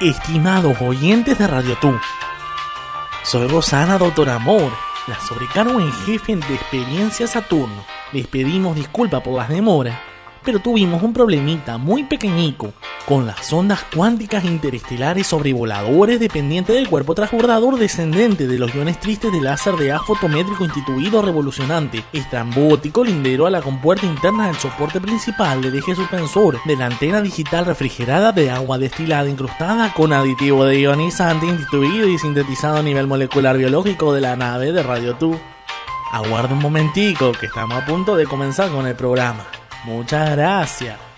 estimados oyentes de Radio Tú. Soy Rosana Doctor Amor, la sobrecargo en jefe de Experiencia Saturno. Les pedimos disculpas por las demoras, pero tuvimos un problemita muy pequeñico con las ondas cuánticas interestelares sobrevoladores dependientes del cuerpo transbordador descendente de los iones tristes del láser de haz fotométrico instituido revolucionante, estrambótico lindero a la compuerta interna del soporte principal del eje suspensor de la antena digital refrigerada de agua destilada incrustada con aditivo de ionizante instituido y sintetizado a nivel molecular biológico de la nave de Radio Tú. Aguarda un momentico que estamos a punto de comenzar con el programa. Muchas gracias.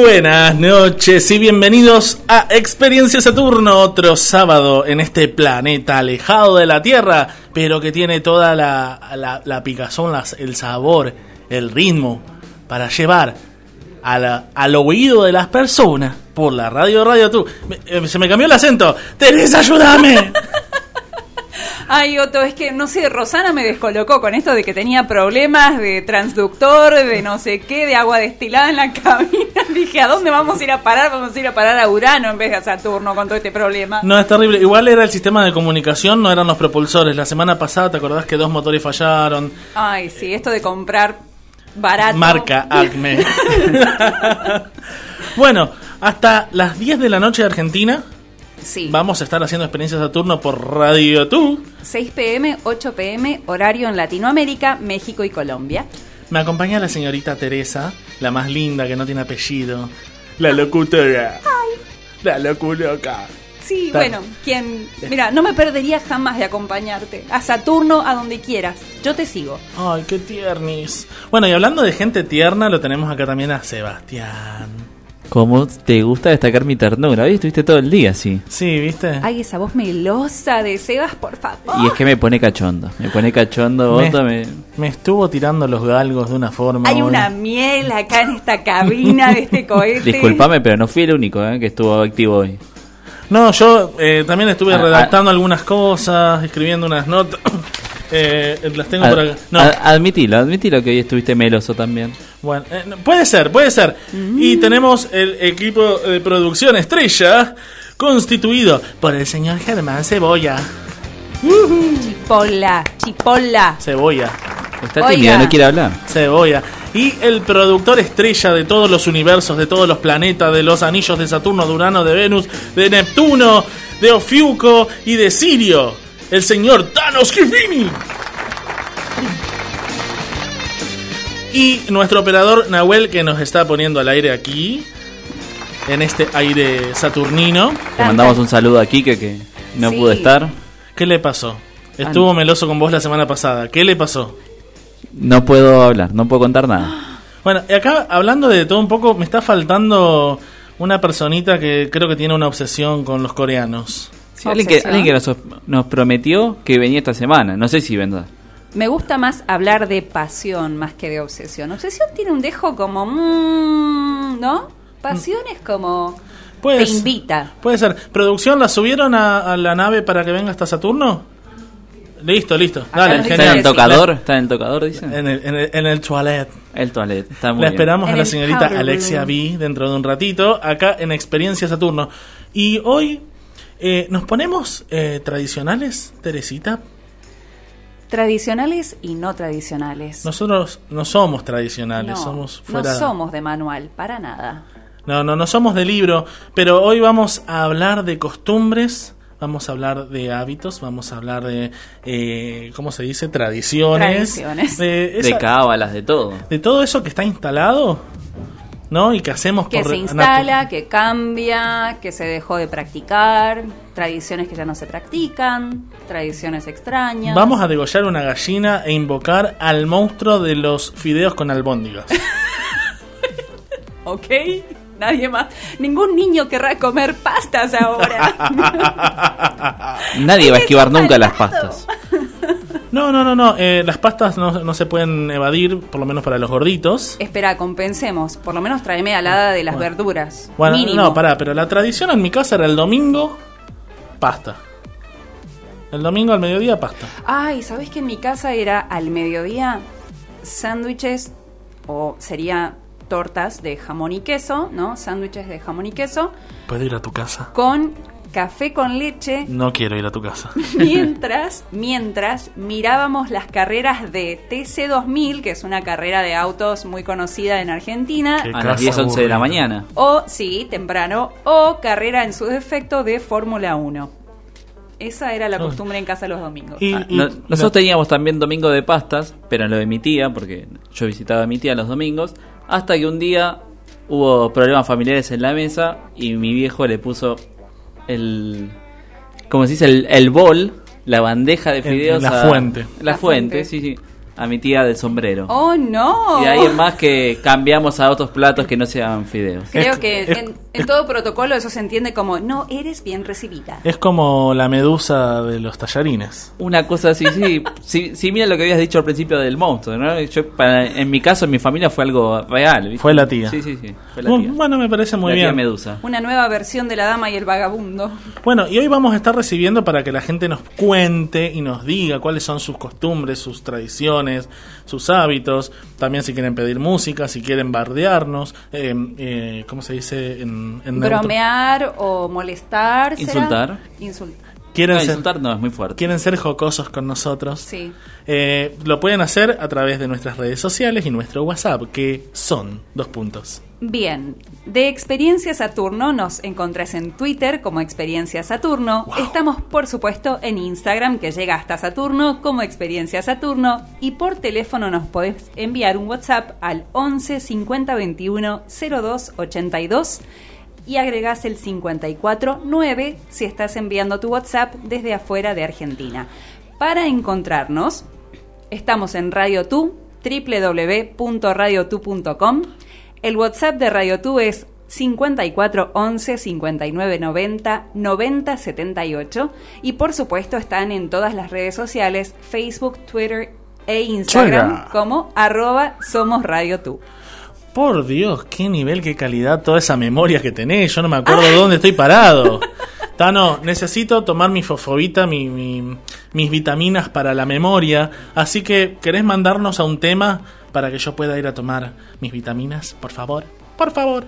Buenas noches y bienvenidos a Experiencia Saturno, otro sábado en este planeta alejado de la Tierra, pero que tiene toda la, la, la picazón, el sabor, el ritmo para llevar al oído de las personas por la radio Radio Tú. Eh, se me cambió el acento. Teresa, ayúdame. Ay, Otto, es que no sé, Rosana me descolocó con esto de que tenía problemas de transductor, de no sé qué, de agua destilada en la cabina. Dije, ¿a dónde vamos a ir a parar? Vamos a ir a parar a Urano en vez de a Saturno con todo este problema. No, es terrible. Igual era el sistema de comunicación, no eran los propulsores. La semana pasada, ¿te acordás que dos motores fallaron? Ay, sí, esto de comprar barato. Marca Acme. bueno, hasta las 10 de la noche de Argentina Sí. vamos a estar haciendo experiencia Saturno por Radio Tú. 6 pm, 8 pm, horario en Latinoamérica, México y Colombia. Me acompaña la señorita Teresa, la más linda que no tiene apellido. La locutora. La loculoca. Sí, Está- bueno, quien. Mira, no me perdería jamás de acompañarte. A Saturno, a donde quieras. Yo te sigo. Ay, qué tiernis. Bueno, y hablando de gente tierna, lo tenemos acá también a Sebastián. ¿Cómo te gusta destacar mi ternura? Hoy estuviste todo el día así. Sí, ¿viste? Ay, esa voz melosa de Sebas, por favor. Y es que me pone cachondo. Me pone cachondo, Me- me- Me estuvo tirando los galgos de una forma. Hay una miel acá en esta cabina de este cohete. Disculpame, pero no fui el único eh, que estuvo activo hoy. No, yo eh, también estuve Ah, redactando algunas cosas, escribiendo unas notas. Eh, las tengo por acá. No, Ad- admitilo, admitilo que hoy estuviste meloso también. bueno, eh, puede ser, puede ser. Y tenemos el equipo de producción estrella constituido por el señor Germán Cebolla. Chipola, chipola. Cebolla, Está Oiga. tímido, no quiere hablar. Cebolla. Y el productor estrella de todos los universos, de todos los planetas, de los anillos de Saturno, de Urano, de Venus, de Neptuno, de Ofiuco y de Sirio. El señor Thanos Kifini. Y nuestro operador Nahuel que nos está poniendo al aire aquí. En este aire saturnino. Te mandamos un saludo a Kike que no Sí. pudo estar. ¿Qué le pasó? Estuvo meloso con vos la semana pasada. ¿Qué le pasó? No puedo hablar, no puedo contar nada. Bueno, y acá hablando de todo un poco, me está faltando una personita que creo que tiene una obsesión con los coreanos. Sí, alguien que, Obsesión. alguien que nos, nos prometió que venía esta semana. No sé si vendrá. Me gusta más hablar de pasión más que de obsesión. Obsesión tiene un dejo como. mm, ¿No? Pasión es como. Puede te invita. Puede ser. ¿Producción la subieron a, a la nave para que venga hasta Saturno? Listo, listo. Dale, nos ¿Está en el tocador? ¿Está en el tocador, dice? En el, en el, en el toilet. El toilet. Está muy La bien. esperamos En a la señorita Alexia. B dentro de un ratito, acá en Experiencia Saturno. Y hoy eh, nos ponemos eh, tradicionales, Teresita. Tradicionales y no tradicionales. Nosotros no somos tradicionales, no, somos no somos de manual, para nada. No, no, no somos de libro, pero hoy vamos a hablar de costumbres, vamos a hablar de hábitos, vamos a hablar de, eh, ¿cómo se dice? Tradiciones. Tradiciones. De, De esa- cábalas, de todo. de todo eso que está instalado, ¿no? Y que hacemos Que por se instala, que cambia, que se dejó de practicar, tradiciones que ya no se practican, tradiciones extrañas. Vamos a degollar una gallina e invocar al monstruo de los fideos con albóndigas. ¿Ok? Nadie más. Ningún niño querrá comer pastas ahora. Nadie va a esquivar nunca las pastas. No, no, no, no. eh, las pastas no, no se pueden evadir, por lo menos para los gorditos. Espera, compensemos. Por lo menos tráeme alada de las Bueno. verduras. Bueno, Mínimo. no, pará, pero la tradición en mi casa era el domingo, pasta. El domingo al mediodía, pasta. Ay, ¿sabés que en mi casa era al mediodía sándwiches o sería tortas de jamón y queso, ¿no? Sándwiches de jamón y queso ¿Puedo ir a tu casa? con café con leche No quiero ir a tu casa. mientras mientras mirábamos las carreras de TC2000, que es una carrera de autos muy conocida en Argentina. A las casa 10, 11 de la mañana. O, sí, temprano, o carrera en su defecto de Fórmula 1. Esa era la costumbre en casa los domingos. Y- Ah, y- no- nosotros teníamos también domingo de pastas, pero en lo de mi tía, porque yo visitaba a mi tía los domingos, hasta que un día hubo problemas familiares en la mesa y mi viejo le puso el, ¿cómo se dice? El, el bol, la bandeja de fideos. la a- fuente. La, La fuente, fuente. sí, sí. A mi tía del sombrero. ¡Oh, no! Y ahí en más que cambiamos a otros platos que no sean fideos. Creo Es- que es- en, en todo protocolo eso se entiende como no eres bien recibida. Es como la medusa de los tallarines. Una cosa así, sí. sí, sí, mira lo que habías dicho al principio del monstruo, ¿no? Yo, para- en mi caso, en mi familia fue algo real. ¿viste? Fue la tía. Sí, sí, sí. Fue la Bueno, tía. bueno, me parece muy la tía bien. Medusa. Una nueva versión de la dama y el vagabundo. Bueno, y hoy vamos a estar recibiendo para que la gente nos cuente y nos diga cuáles son sus costumbres, sus tradiciones, sus hábitos. También si quieren pedir música, si quieren bardearnos. Eh, eh, ¿Cómo se dice en, en neutro? Bromear o molestar. Insultar. Insultar. ¿Quieren, No, ser, no, es muy fuerte. quieren ser jocosos con nosotros. Sí. Eh, lo pueden hacer a través de nuestras redes sociales y nuestro WhatsApp, que son dos puntos. Bien, de Experiencia Saturno nos encontrás en Twitter como Experiencia Saturno. Wow. Estamos, por supuesto, en Instagram, que llega hasta Saturno, como Experiencia Saturno. Y por teléfono nos podés enviar un WhatsApp al 11 50 21 02 82 y agregás el 54 9 si estás enviando tu WhatsApp desde afuera de Argentina. Para encontrarnos, Estamos en Radio Tú, www.radiotu.com. El WhatsApp de Radio Tú es 54 11 59 90 90 78 y por supuesto están en todas las redes sociales Facebook, Twitter e Instagram como arroba somos Radio Tú. Por Dios, qué nivel, qué calidad, toda esa memoria que tenés. Yo no me acuerdo de dónde estoy parado. Tano, necesito tomar mi fosfobita, mi, mi- mis vitaminas para la memoria. Así que, ¿querés mandarnos a un tema para que yo pueda ir a tomar mis vitaminas? Por favor. Por favor.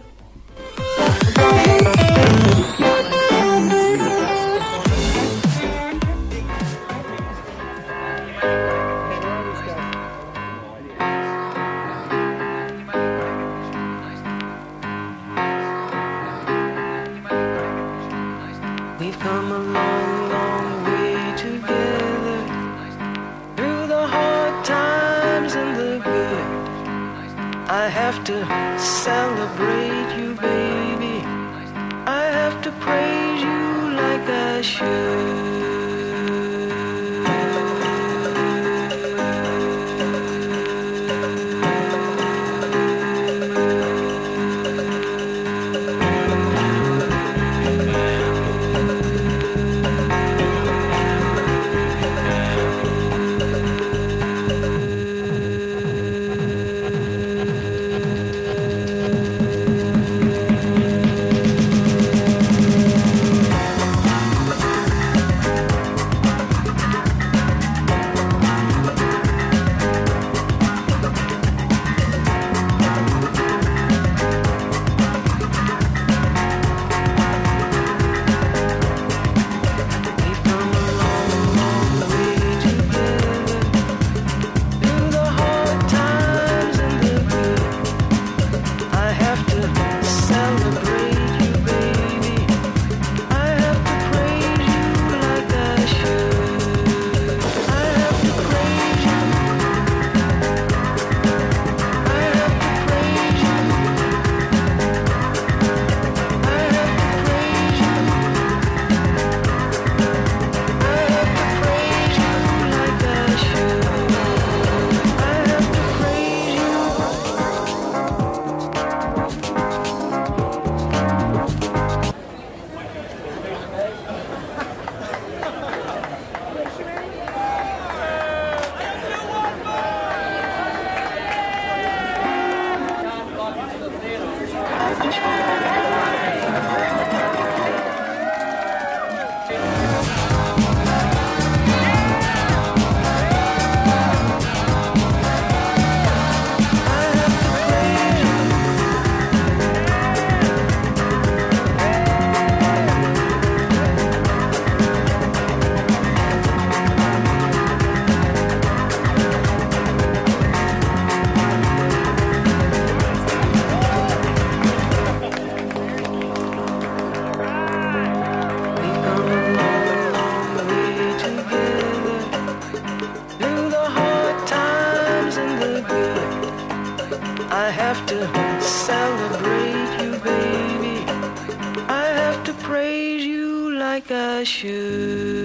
shoes.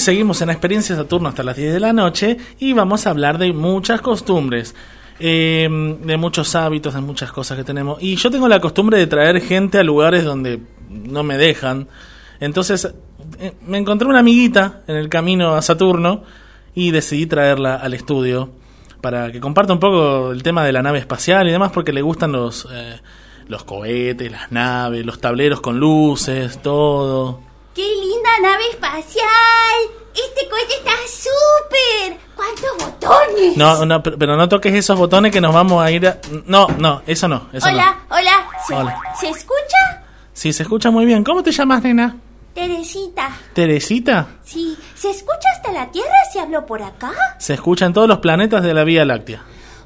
Seguimos en Experiencia Saturno hasta las 10 de la noche y vamos a hablar de muchas costumbres, eh, de muchos hábitos, de muchas cosas que tenemos. Y yo tengo la costumbre de traer gente a lugares donde no me dejan. Entonces eh, me encontré una amiguita en el camino a Saturno y decidí traerla al estudio para que comparta un poco el tema de la nave espacial y demás porque le gustan los, eh, los cohetes, las naves, los tableros con luces, todo. ¡Qué linda nave espacial! Este cohete está súper. ¿Cuántos botones? No, no, pero no toques esos botones que nos vamos a ir a... No, no, eso no, eso hola, hola. ¿Se, Hola. ¿Se escucha? Sí, se escucha muy bien. ¿Cómo te llamas, nena? Teresita. ¿Teresita? Sí, ¿se escucha hasta la Tierra si hablo por acá? Se escucha en todos los planetas de la Vía Láctea.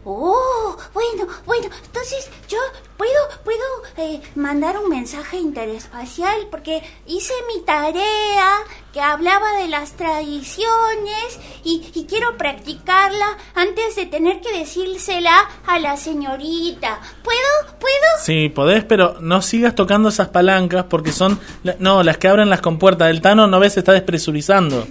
Oh, bueno, bueno, entonces yo puedo, puedo eh, mandar un mensaje interespacial porque hice mi tarea que hablaba de las tradiciones y, quiero practicarla antes de tener que decírsela a la señorita. ¿Puedo? ¿Puedo? Sí, podés, pero no sigas tocando esas palancas porque son... No, las que abren las compuertas. El Tano, ¿no ves? Está despresurizando.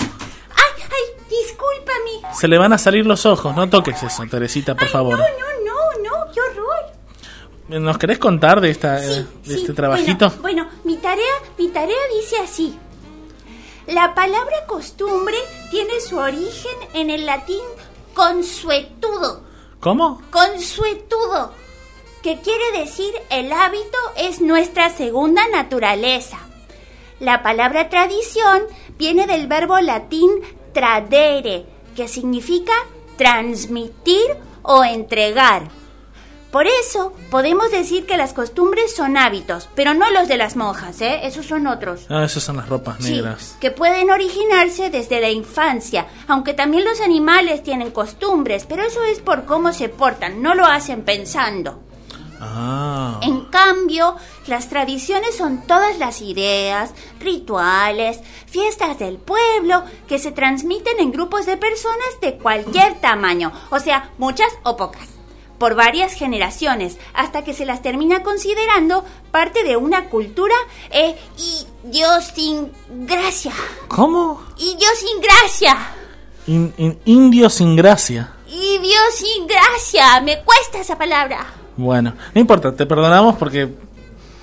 Discúlpame. Se le van a salir los ojos. No toques eso, Teresita, por Ay, favor. No, no, no, no, qué horror. ¿Nos querés contar de, esta, eh, de sí. este trabajito? Bueno, bueno, mi tarea, mi tarea dice así. La palabra costumbre tiene su origen en el latín consuetudo. ¿Cómo? Consuetudo, que quiere decir el hábito es nuestra segunda naturaleza. La palabra tradición viene del verbo latín tradere, que significa transmitir o entregar. Por eso podemos decir que las costumbres son hábitos, pero no los de las monjas, ¿eh? Esos son otros. Ah, esas son las ropas Sí, negras. que pueden originarse desde la infancia, aunque también los animales tienen costumbres, pero eso es por cómo se portan, no lo hacen pensando. Ah. En cambio, las tradiciones son todas las ideas, rituales, fiestas del pueblo que se transmiten en grupos de personas de cualquier tamaño, o sea, muchas o pocas, por varias generaciones, hasta que se las termina considerando parte de una cultura eh, y Dios sin gracia. ¿Cómo? Y Dios sin gracia. In- in- indio sin gracia. Y Dios sin gracia. Me cuesta esa palabra. Bueno, no importa, te perdonamos porque...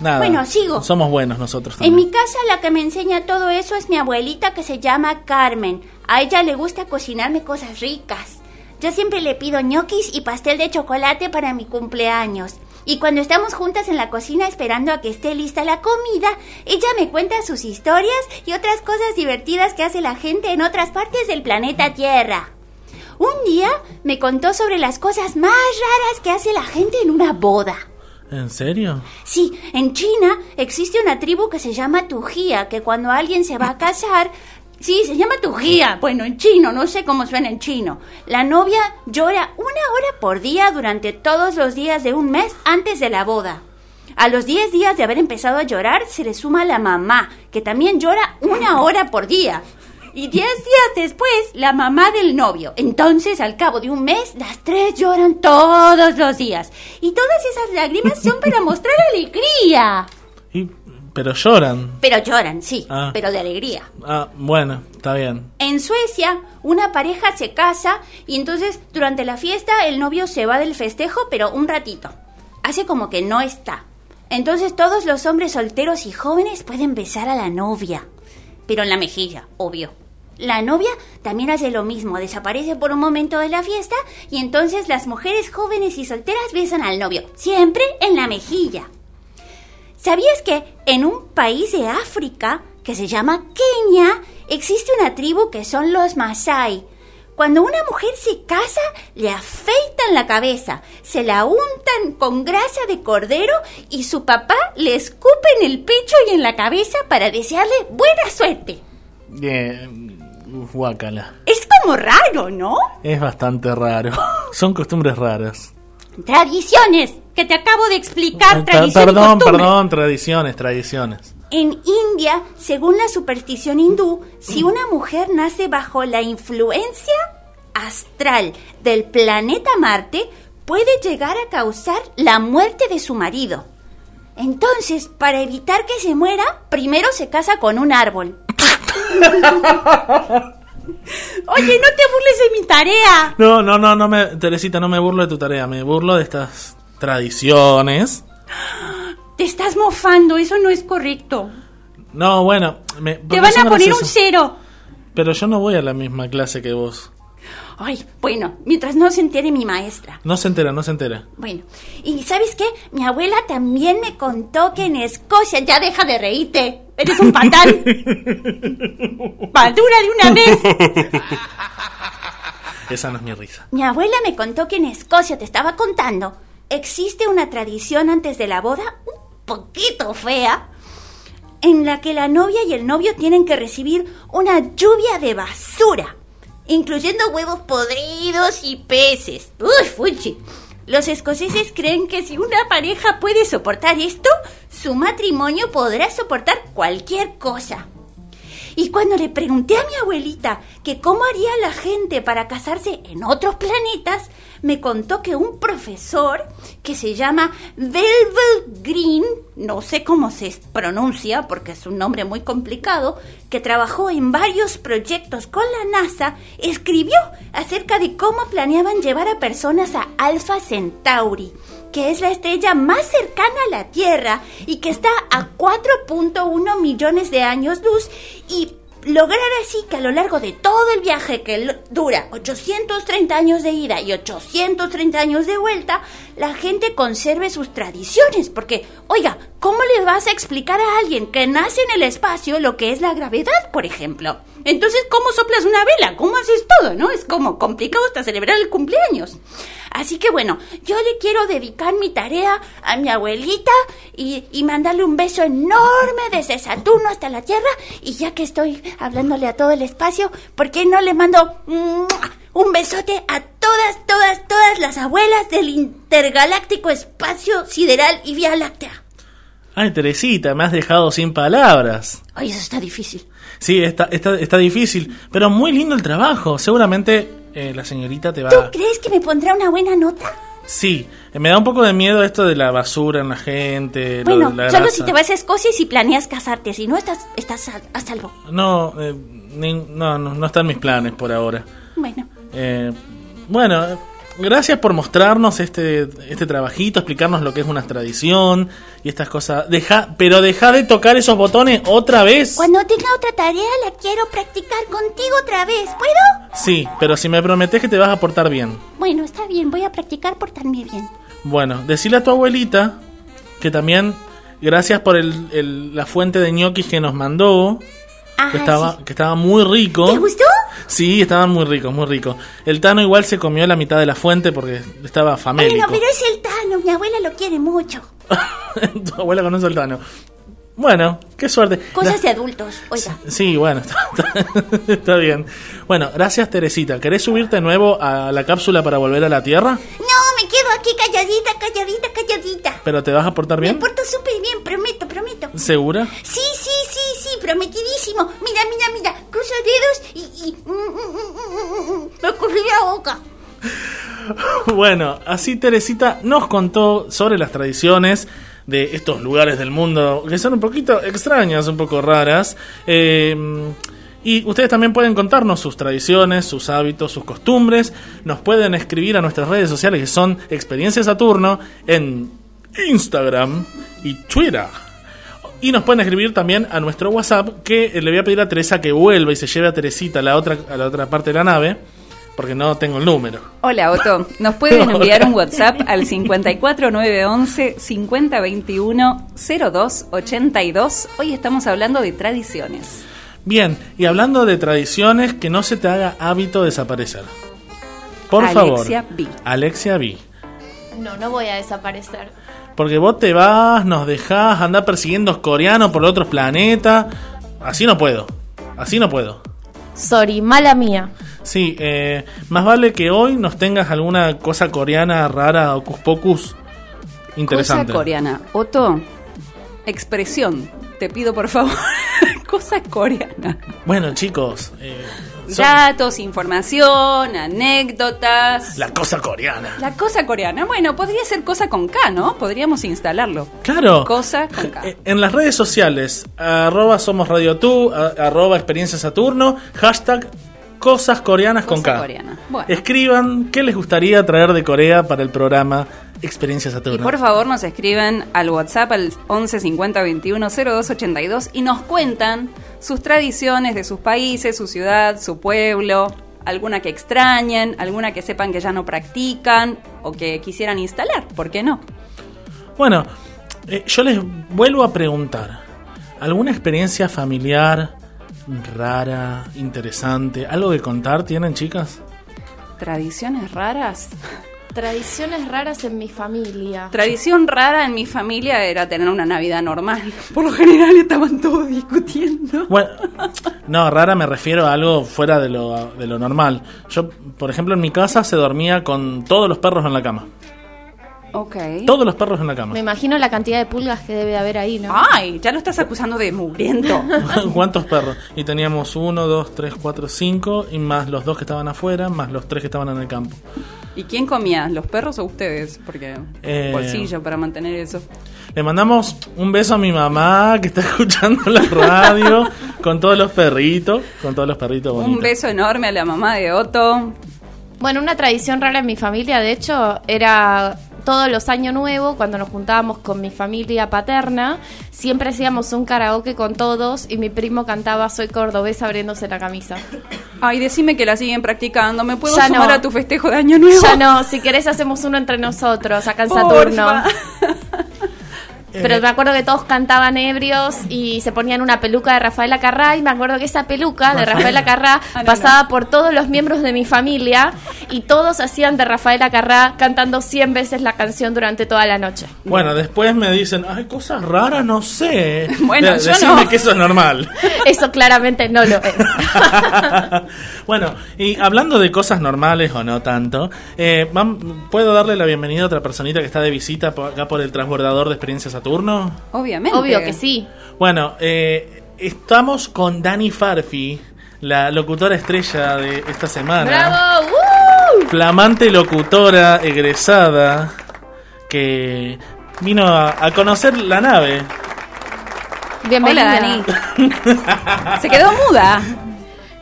Nada. Bueno, sigo. Somos buenos nosotros En también. mi casa la que me enseña todo eso es mi abuelita que se llama Carmen. A ella le gusta cocinarme cosas ricas. Yo siempre le pido ñoquis y pastel de chocolate para mi cumpleaños. Y cuando estamos juntas en la cocina esperando a que esté lista la comida, ella me cuenta sus historias y otras cosas divertidas que hace la gente en otras partes del planeta Tierra. Un día me contó sobre las cosas más raras que hace la gente en una boda. ¿En serio? Sí, en China existe una tribu que se llama Tujía, que cuando alguien se va a casar... Sí, se llama Tujía. Bueno, en chino, no sé cómo suena en chino. La novia llora una hora por día durante todos los días de un mes antes de la boda. A los 10 días de haber empezado a llorar se le suma la mamá, que también llora una hora por día. Y 10 días después, la mamá del novio. Entonces, al cabo de un mes, las tres lloran todos los días. Y todas esas lágrimas son para mostrar alegría. Y, pero lloran. Pero lloran, sí, Ah. pero de alegría. Ah, bueno, está bien. En Suecia, una pareja se casa y entonces durante la fiesta el novio se va del festejo, pero un ratito. Hace como que no está. Entonces todos los hombres solteros y jóvenes pueden besar a la novia. Pero en la mejilla, obvio. La novia también hace lo mismo, desaparece por un momento de la fiesta y entonces las mujeres jóvenes y solteras besan al novio, siempre en la mejilla. ¿Sabías que en un país de África que se llama Kenia existe una tribu que son los Masai. Cuando una mujer se casa, le afeitan la cabeza, se la untan con grasa de cordero y su papá le escupe en el pecho y en la cabeza para desearle buena suerte. Bien, guácala. Es como raro, ¿no? Es bastante raro. Son costumbres raras. Tradiciones, que te acabo de explicar. Per- tradición perdón, perdón, tradiciones, tradiciones. En India, según la superstición hindú, si una mujer nace bajo la influencia astral del planeta Marte, puede llegar a causar la muerte de su marido. Entonces, para evitar que se muera, primero se casa con un árbol. Oye, no te burles de mi tarea. No, no, no, no me, Teresita, no me burlo de tu tarea, me burlo de estas tradiciones. Te estás mofando, eso no es correcto. No, bueno, me, Te van a poner un cero. Pero yo no voy a la misma clase que vos. Ay, bueno, mientras no se entere mi maestra. No se entera, no se entera. Bueno, y ¿sabes qué? Mi abuela también me contó que en Escocia, ya deja de reírte, eres un patán. Madura de una vez. Esa no es mi risa. Mi abuela me contó que en Escocia, te estaba contando, existe una tradición antes de la boda un poquito fea, en la que la novia y el novio tienen que recibir una lluvia de basura, incluyendo huevos podridos y peces. Uy, fuchi. Los escoceses creen que si una pareja puede soportar esto, su matrimonio podrá soportar cualquier cosa. Y cuando le pregunté a mi abuelita que cómo haría la gente para casarse en otros planetas, me contó que un profesor que se llama Velvet Green, no sé cómo se pronuncia porque es un nombre muy complicado, que trabajó en varios proyectos con la NASA, escribió acerca de cómo planeaban llevar a personas a Alpha Centauri, que es la estrella más cercana a la Tierra y que está a 4.1 millones de años luz y lograr así que a lo largo de todo el viaje que dura 830 años de ida y 830 años de vuelta, la gente conserve sus tradiciones. Porque, oiga, ¿cómo le vas a explicar a alguien que nace en el espacio lo que es la gravedad, por ejemplo? Entonces, ¿cómo soplas una vela? ¿Cómo haces todo, no? Es como complicado hasta celebrar el cumpleaños. Así que bueno, yo le quiero dedicar mi tarea a mi abuelita y, y mandarle un beso enorme desde Saturno hasta la Tierra. Y ya que estoy hablándole a todo el espacio, ¿por qué no le mando un besote a todas, todas, todas las abuelas del intergaláctico espacio sideral y Vía Láctea? Ay, Teresita, me has dejado sin palabras. Ay, eso está difícil. Sí, está, está, está difícil, pero muy lindo el trabajo. Seguramente eh, la señorita te va ¿Tú crees que me pondrá una buena nota? Sí, me da un poco de miedo esto de la basura en la gente. lo Bueno, de la solo grasa. si te vas a Escocia y si planeas casarte. Si no, estás, estás a, a salvo. No, eh, ni- no, no, no están mis planes por ahora. Bueno. Eh, bueno, gracias por mostrarnos este, este trabajito, explicarnos lo que es una tradición y estas cosas. Deja, pero deja de tocar esos botones otra vez. Cuando tenga otra tarea la quiero practicar contigo otra vez. ¿Puedo? Sí, pero si me prometes que te vas a portar bien. Bueno, está bien, voy a practicar portarme bien. Bueno, decirle a tu abuelita que también gracias por el, el- la fuente de ñoquis que nos mandó, Ah, que estaba, sí. que estaba muy rico. ¿Te gustó? Sí, estaban muy ricos, muy ricos. El Tano igual se comió la mitad de la fuente porque estaba famélico. Bueno, pero es el Tano, mi abuela lo quiere mucho. tu abuela conoce al Tano. Bueno, qué suerte. Cosas de adultos, oiga. Sí, bueno, está, está- está bien. Bueno, gracias Teresita. ¿Querés subirte de nuevo a la cápsula para volver a la Tierra? No, me quedo aquí calladita, calladita, calladita. ¿Pero te vas a portar Me bien? porto súper bien, prometo, prometo. ¿Segura? Sí, sí, sí, sí, prometidísimo. Mira, mira, mira, cruzo dedos y... y mm, mm, mm, me ocurrió la boca. Bueno, así Teresita nos contó sobre las tradiciones de estos lugares del mundo que son un poquito extrañas, un poco raras. Eh, y ustedes también pueden contarnos sus tradiciones, sus hábitos, sus costumbres. Nos pueden escribir a nuestras redes sociales que son Experiencia Saturno en Instagram y Twitter. Y nos pueden escribir también a nuestro WhatsApp que le voy a pedir a Teresa que vuelva y se lleve a Teresita a la otra, a la otra parte de la nave porque no tengo el número. Hola Otto, nos pueden enviar un WhatsApp al 54911 5021 0282. Hoy estamos hablando de tradiciones. Bien, y hablando de tradiciones, que no se te haga hábito desaparecer. Por Alexia favor. B. Alexia B. No, no voy a desaparecer. Porque vos te vas, nos dejás, andar persiguiendo coreanos por otros planetas. Así no puedo. Así no puedo. Sorry, mala mía. Sí, eh, más vale que hoy nos tengas alguna cosa coreana rara, ocus pocus, interesante. Cosa coreana. Otto, expresión. Te pido por favor. Cosa coreana. Bueno, chicos, eh, son- Datos, información, anécdotas. la cosa coreana. La cosa coreana. Bueno, podría ser cosa con K, ¿no? Podríamos instalarlo. Claro. Cosa con K. Eh, En las redes sociales, arroba somos Radio Tú, arroba experiencia Saturno, hashtag cosas coreanas con K. coreana. Bueno. Escriban qué les gustaría traer de Corea para el programa Experiencia Y Saturno. por favor nos escriben al WhatsApp al 11 50 21 02 82 y nos cuentan sus tradiciones de sus países, su ciudad, su pueblo, alguna que extrañen, alguna que sepan que ya no practican o que quisieran instalar, ¿por qué no? Bueno, eh, yo les vuelvo a preguntar, ¿alguna experiencia familiar rara, interesante, algo que contar tienen chicas? Tradiciones raras. Tradiciones raras en mi familia. Tradición rara en mi familia era tener una Navidad normal. Por lo general estaban todos discutiendo. Bueno, no, rara me refiero a algo fuera de lo, de lo normal. Yo, por ejemplo, en mi casa se dormía con todos los perros en la cama. Ok. Todos los perros en la cama. Me imagino la cantidad de pulgas que debe haber ahí, ¿no? Ay, ya lo estás acusando de mugriento. ¿Cuántos perros? Y teníamos uno, dos, tres, cuatro, cinco, y más los dos que estaban afuera, más los tres que estaban en el campo. ¿Y quién comía? ¿Los perros o ustedes? Porque Eh, bolsillo para mantener eso. Le mandamos un beso a mi mamá que está escuchando la radio con todos los perritos, con todos los perritos bonitos. Un beso enorme a la mamá de Otto. Bueno, una tradición rara en mi familia, de hecho, era todos los años nuevos, cuando nos juntábamos con mi familia paterna, siempre hacíamos un karaoke con todos y mi primo cantaba Soy cordobés abriéndose la camisa. Ay, decime que la siguen practicando. ¿Me puedo Ya sumar no. a tu festejo de Año Nuevo? Ya no, si querés hacemos uno entre nosotros, acá en Porfa. Saturno. Eh, Pero me acuerdo que todos cantaban ebrios y se ponían una peluca de Rafaela Carrá y me acuerdo que esa peluca de Rafaela Carrá Ah, no, pasaba por todos los miembros de mi familia y todos hacían de Rafaela Carrá cantando 100 veces la canción durante toda la noche. Bueno, después me dicen, ay, cosas raras, no sé. Bueno, De- yo decime no. que eso es normal. Eso claramente no lo es. bueno, y hablando de cosas normales o no tanto, eh, ¿puedo darle la bienvenida a otra personita que está de visita acá por el transbordador de Experiencia Saturno? Obviamente. Obvio que sí. Bueno, eh, estamos con Dani Farfi, la locutora estrella de esta semana. ¡Bravo! ¡Uh! Flamante locutora egresada que vino a, a conocer la nave. Bienvenida. Hola, Dani. Se quedó muda.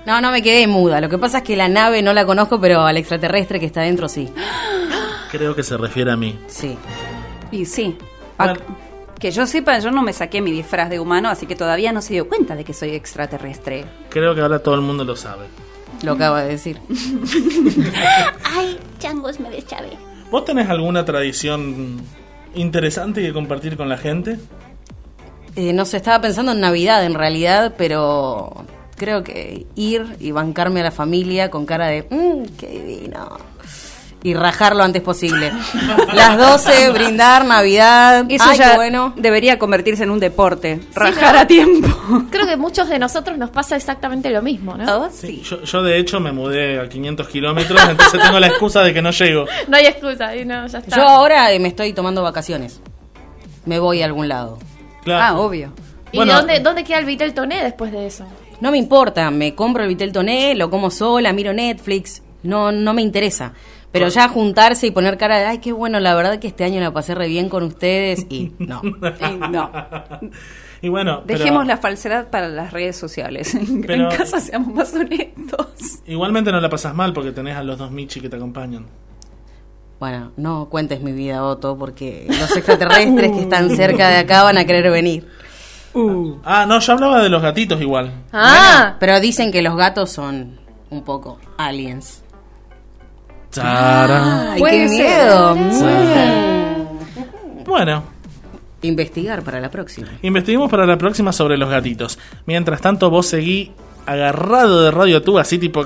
No, no me quedé muda. Lo que pasa es que la nave no la conozco, pero al extraterrestre que está dentro sí. Creo que se refiere a mí. Sí. Y sí. Bueno. Que yo sepa, yo no me saqué mi disfraz de humano, así que todavía no se dio cuenta de que soy extraterrestre. Creo que ahora todo el mundo lo sabe. Lo acabo de decir. Ay, changos, me deschavé. ¿Vos tenés alguna tradición interesante que compartir con la gente? Eh, no sé, estaba pensando en Navidad en realidad, pero creo que ir y bancarme a la familia con cara de, mmm, qué divino. Y rajar lo antes posible. Las 12, brindar, Navidad. Eso Ay, ya qué bueno. debería convertirse en un deporte. Rajar ¿no? a tiempo. Creo que muchos de nosotros nos pasa exactamente lo mismo, ¿no? Oh, sí. Yo, yo de hecho me mudé a 500 kilómetros, entonces tengo la excusa de que no llego. No hay excusa, y no, ya está. Yo ahora eh, me estoy tomando vacaciones. Me voy a algún lado. Claro. Ah, obvio. ¿Y Bueno. dónde, dónde queda el Vitel Toné después de eso? No me importa, me compro el Vitel Toné, lo como sola, miro Netflix, no, no me interesa. Pero ya juntarse y poner cara de, ay, qué bueno, la verdad que este año la pasé re bien con ustedes y no. Y no. Y bueno, pero Dejemos la falsedad para las redes sociales. En casa seamos más honestos. igualmente no la pasas mal porque tenés a los dos Michi que te acompañan. Bueno, no cuentes mi vida, Otto, porque los extraterrestres que están cerca de acá van a querer venir. Ah, no, yo hablaba de los gatitos igual. Ah, Pero dicen que los gatos son un poco aliens. Tarán. Ay, Puede qué miedo. Bueno, Investigar para la próxima. Investiguemos para la próxima sobre los gatitos. Mientras tanto, vos seguí agarrado de Radio Tú, así tipo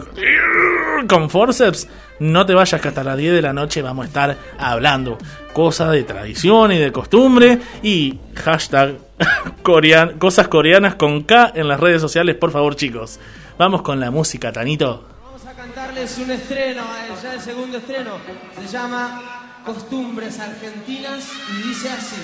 con forceps. No te vayas que hasta las 10 de la noche vamos a estar hablando cosas de tradición y de costumbre y hashtag corean- cosas coreanas con K en las redes sociales, por favor chicos. Vamos con la música, Tanito. Cantarles un estreno, eh, ya el segundo estreno. Se llama Costumbres Argentinas y dice así.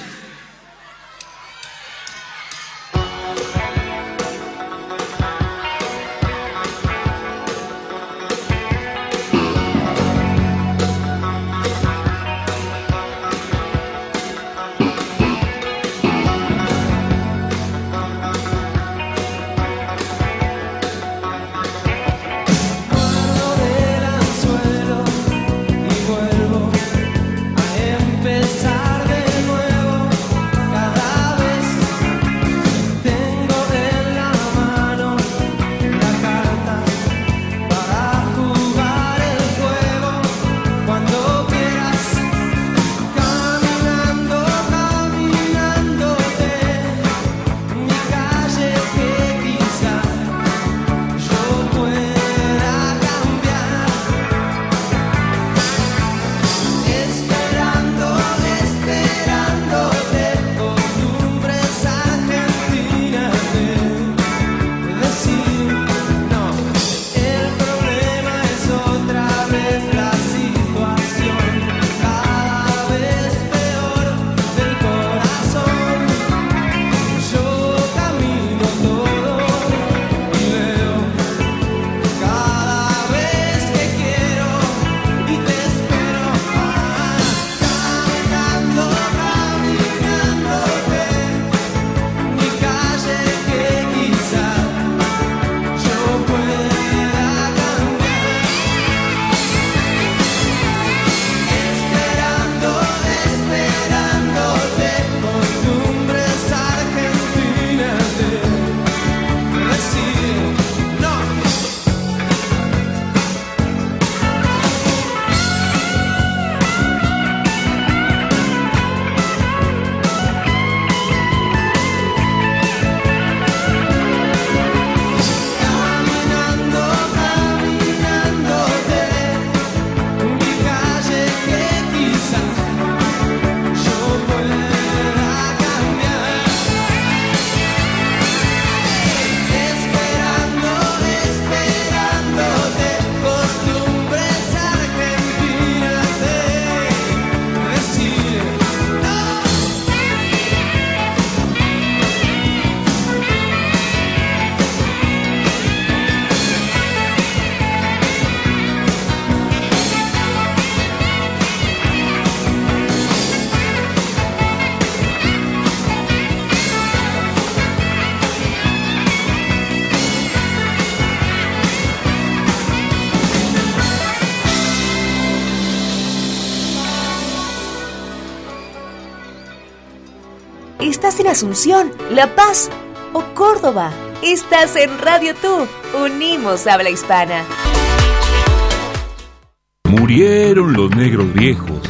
Asunción, La Paz o Córdoba? Estás en Radio Tú. Unimos habla hispana. Murieron los negros viejos,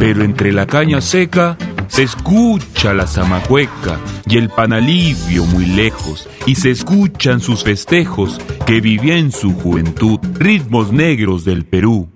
pero entre la caña seca se escucha la zamacueca y el panalivio muy lejos, y se escuchan sus festejos que vivía en su juventud, ritmos negros del Perú.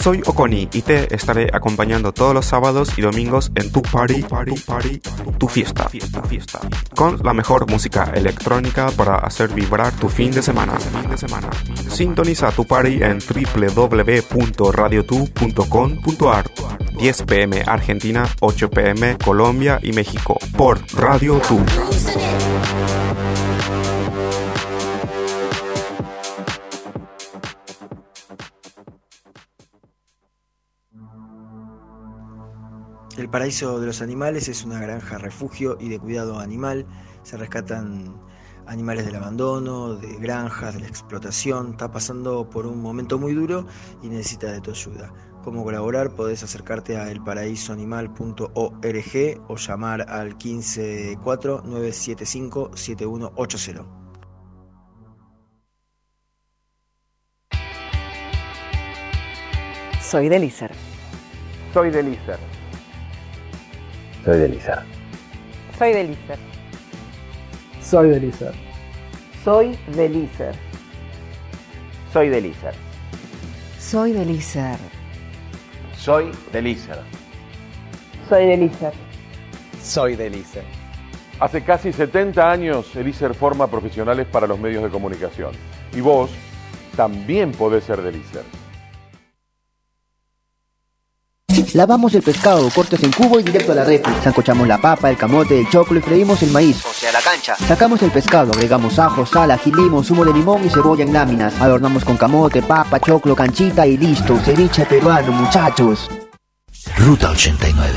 Soy Okoni y te estaré acompañando todos los sábados y domingos en tu party, party, party, tu fiesta, fiesta, fiesta, con la mejor música electrónica para hacer vibrar tu fin de semana. Fin de semana. Sintoniza tu party en www.radiotu.com.ar 10 pm Argentina, 8 pm Colombia y México por Radio Tu. El paraíso de los animales es una granja refugio y de cuidado animal. Se rescatan animales del abandono, de granjas, de la explotación. Está pasando por un momento muy duro y necesita de tu ayuda. cómo colaborar, podés acercarte a elparaísoanimal.org o llamar al 154-975-7180. Soy de Lizer. Soy de Lizer. Soy de Lizer. Soy de. Soy de Lizer. Soy de. Soy de Lizer. Soy de. Soy de Lizer. Soy de Lizer. Soy de Lizer. Hace casi 70 años Elícer forma profesionales para los medios de comunicación. Y vos también podés ser de Elícer. Lavamos el pescado, cortes en cubo y directo a la refri. Sancochamos la papa, el camote, el choclo y freímos el maíz. O sea, la cancha. Sacamos el pescado, agregamos ajo, sal, ají, limo, zumo de limón y cebolla en láminas. Adornamos con camote, papa, choclo, canchita y listo. Ceviche peruano, muchachos. Ruta 89.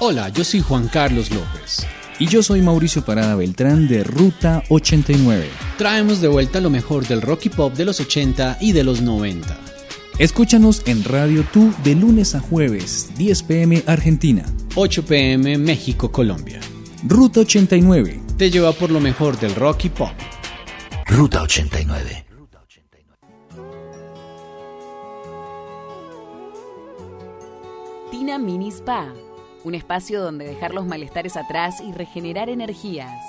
Hola, yo soy Juan Carlos López. Y yo soy Mauricio Parada Beltrán de Ruta 89. Traemos de vuelta lo mejor del rock y pop de los 80 y de los 90. Escúchanos en Radio Tú de lunes a jueves, 10 pm Argentina, 8 pm México, Colombia. Ruta 89 te lleva por lo mejor del rock y pop. Ruta 89. Tina Mini Spa, un espacio donde dejar los malestares atrás y regenerar energías.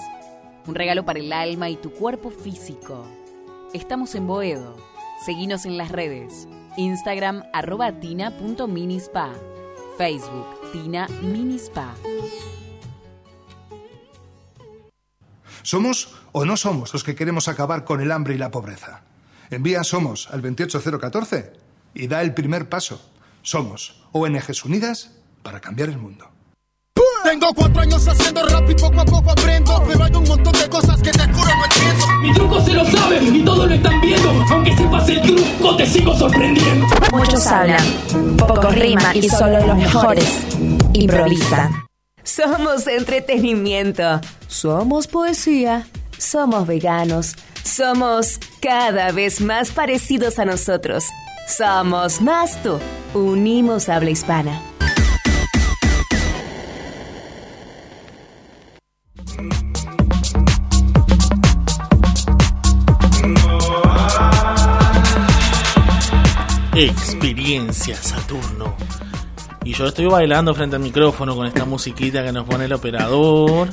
Un regalo para el alma y tu cuerpo físico. Estamos en Boedo. Seguinos en las redes. Instagram arroba tina.minispa. Facebook Tina Minispa. ¿Somos o no somos los que queremos acabar con el hambre y la pobreza? Envía Somos al 28014 y da el primer paso. Somos ONGs Unidas para cambiar el mundo. Tengo cuatro años haciendo rap y poco a poco aprendo Pero hay un montón de cosas que te juro no entiendo Mi truco se lo saben y todos lo están viendo Aunque sepas el truco te sigo sorprendiendo Muchos hablan, pocos riman y solo los mejores improvisan. Somos entretenimiento, somos poesía, somos veganos, somos cada vez más parecidos a nosotros. Somos más tú. Unimos habla hispana. Experiencia Saturno. Y yo estoy bailando frente al micrófono con esta musiquita que nos pone el operador.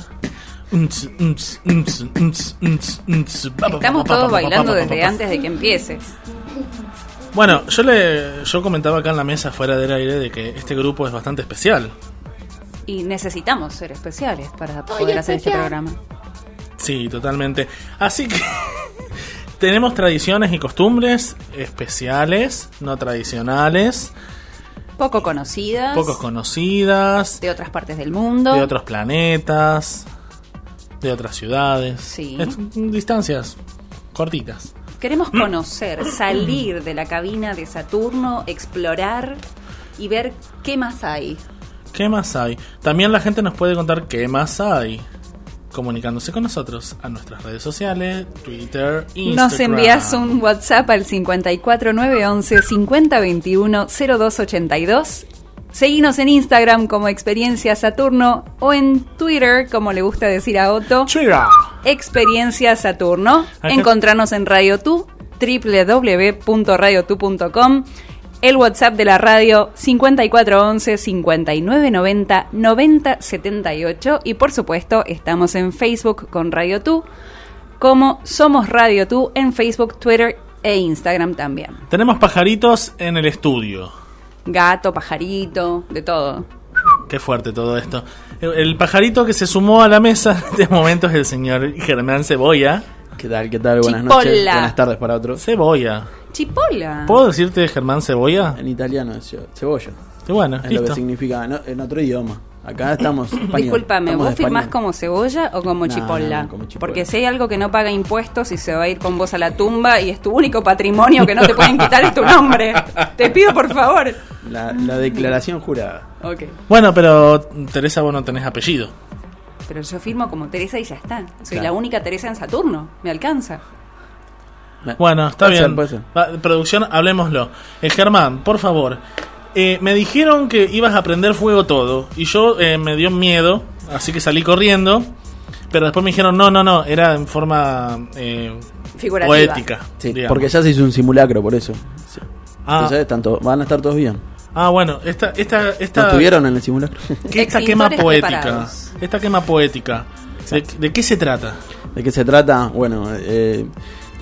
Estamos todos bailando desde antes de que empieces. Bueno, yo le yo comentaba acá en la mesa fuera del aire de que este grupo es bastante especial. Y necesitamos ser especiales para poder hacer este programa. Sí, totalmente. Así que tenemos tradiciones y costumbres especiales, no tradicionales, Poco conocidas. pocos conocidas, De otras partes del mundo. de otros planetas, de otras ciudades. Sí. Es- distancias cortitas. Queremos conocer, salir de la cabina de Saturno, explorar y ver qué más hay. ¿Qué más hay? También la gente nos puede contar qué más hay. Comunicándose con nosotros a nuestras redes sociales, Twitter, Instagram. Nos envías un WhatsApp al 54911 5021 0282. Seguinos en Instagram como Experiencia Saturno o en Twitter, como le gusta decir a Otto. Experiencia Saturno. Acá- Encontrarnos en Radio Tu, www.radiotu.com. El WhatsApp de la radio 5411 5990 9078 y por supuesto estamos en Facebook con Radio Tu como Somos Radio Tu en Facebook, Twitter e Instagram también. Tenemos pajaritos en el estudio. Gato, pajarito, de todo. Qué fuerte todo esto. El, el pajarito que se sumó a la mesa en este momento es el señor Germán Cebolla. ¿Qué tal? ¿Qué tal? Buenas noches. Buenas tardes para otros. Cebolla. Chipola. ¿Puedo decirte Germán Cebolla? En italiano es ce- cebolla. Y bueno, es lo que significa no- en otro idioma. Acá estamos español. Discúlpame, estamos ¿vos firmás como cebolla o como No, chipola? no, como chipola. Porque si hay algo que no paga impuestos y se va a ir con vos a la tumba y es tu único patrimonio que no te pueden quitar es tu nombre. Te pido por favor. La, la declaración jurada. Ok. Bueno, pero Teresa, vos no tenés apellido. Pero yo firmo como Teresa y ya está. Soy Claro. la única Teresa en Saturno. Me alcanza. Bueno, está Puede bien. ser. Va, producción, hablemoslo. Eh, Germán, por favor, Eh, me dijeron que ibas a prender fuego todo. Y yo eh, me dio miedo, así que salí corriendo. Pero después me dijeron, no, no, no, era en forma eh, Figurativa. poética. Sí, porque ya se hizo un simulacro por eso. Sí. Ah. Entonces tanto, van a estar todos bien. Ah, bueno, esta, esta, esta, ¿No estuvieron en el simulacro? ¿qué- esta quema poética. preparados. Esta quema poética. ¿De, de qué se trata? ¿De qué se trata? Bueno, eh,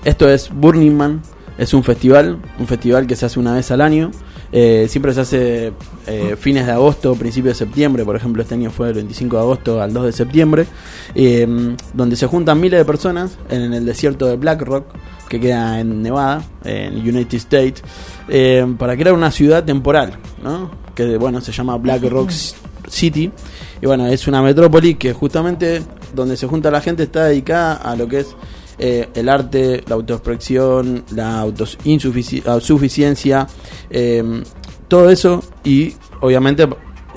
esto es Burning Man. Es un festival, un festival que se hace una vez al año. Eh, siempre se hace eh, fines de agosto, principios de septiembre. Por ejemplo, este año fue del 25 de agosto al 2 de septiembre. eh, donde se juntan miles de personas en el desierto de Black Rock, que queda en Nevada, en United States, eh, para crear una ciudad temporal, ¿no? Que bueno, se llama Black Rock City. Y bueno, es una metrópoli que justamente donde se junta la gente está dedicada a lo que es eh, el arte, la autoexpresión, la autosuficiencia, eh, todo eso y obviamente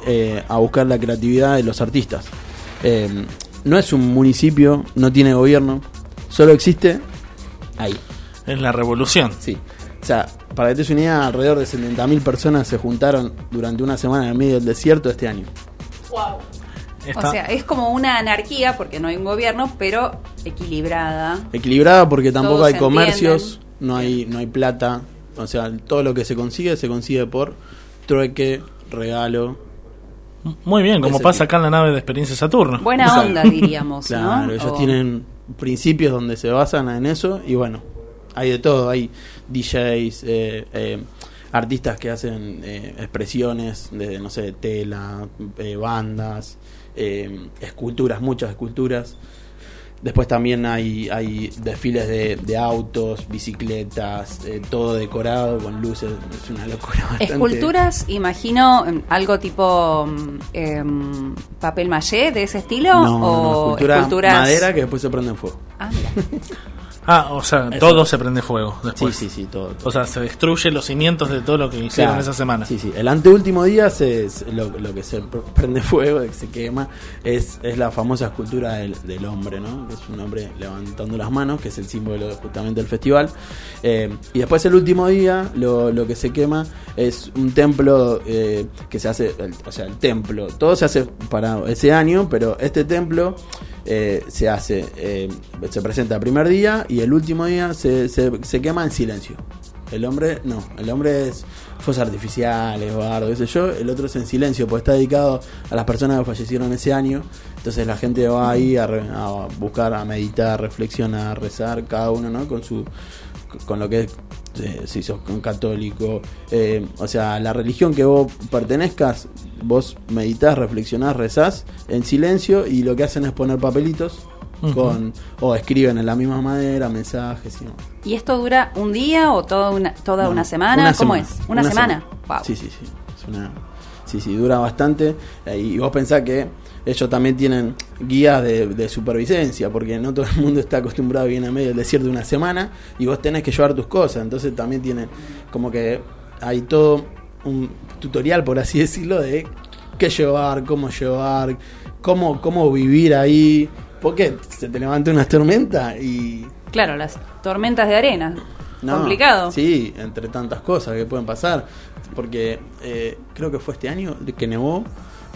eh, a buscar la creatividad de los artistas. Eh, no es un municipio, no tiene gobierno, solo existe ahí. Es la revolución. Sí. O sea, para que te des una idea, alrededor de 70.000 personas se juntaron durante una semana en el medio del desierto este año. Está- O sea, es como una anarquía porque no hay un gobierno, pero equilibrada. Equilibrada porque tampoco Todos hay comercios, no hay, no hay plata. O sea, todo lo que se consigue se consigue por trueque, regalo. Muy bien, como pasa tipo. acá en la nave de experiencia Saturno. Buena onda, diríamos, Claro, ¿no? ellos O- tienen principios donde se basan en eso y bueno, hay de todo, hay DJs, eh, eh, artistas que hacen eh, expresiones de, no sé, tela, eh, bandas, eh, esculturas, muchas esculturas. Después también hay, hay desfiles de, de autos, bicicletas, eh, todo decorado con luces, es una locura. bastante- Esculturas, imagino em, algo tipo mm, em, papel maché de ese estilo no, o no, escultura esculturas madera que después se prende en fuego. Ah, mira. Ah, o sea, Eso. todo se prende fuego después. Sí, sí, sí, todo, todo. O sea, se destruye los cimientos de todo lo que hicieron Claro. esa semana. Sí, sí. El anteúltimo día se, se- lo, lo que se pr- prende fuego, que se quema, es, es la famosa escultura del, del hombre, ¿no? Es un hombre levantando las manos, que es el símbolo justamente del festival. Eh, y después el último día, lo, lo que se quema es un templo eh, que se hace, el- o sea, el templo, todo se hace para ese año, pero este templo eh, se hace, eh, se presenta el primer día y el último día se, se, quema en silencio. El hombre, no, el hombre es fuegos artificiales, bardo, qué sé yo. El otro es en silencio, porque está dedicado a las personas que fallecieron ese año. Entonces la gente va ahí a, re- a buscar, a meditar, reflexionar, rezar, cada uno, ¿no? Con su con lo que eh, si sos un católico, eh, o sea, la religión que vos pertenezcas, vos meditas, reflexionás, rezás en silencio y lo que hacen es poner papelitos con o escriben en la misma madera mensajes y demás. ¿Y esto dura un día o toda una, toda No, una semana? ¿Cómo semana, es? ¿Una, semana? Wow. Sí, sí, sí. Es una- sí, sí, dura bastante. Eh, Y vos pensás que ellos también tienen guías de, de supervivencia, porque no todo el mundo está acostumbrado a vivir en medio del desierto una semana y vos tenés que llevar tus cosas. Entonces también tienen como que hay todo un tutorial, por así decirlo, de qué llevar, cómo llevar, cómo, cómo vivir ahí. Porque se te levanta una tormenta y Claro, las tormentas de arena. no, Complicado. Sí, entre tantas cosas que pueden pasar. Porque eh, creo que fue este año que nevó,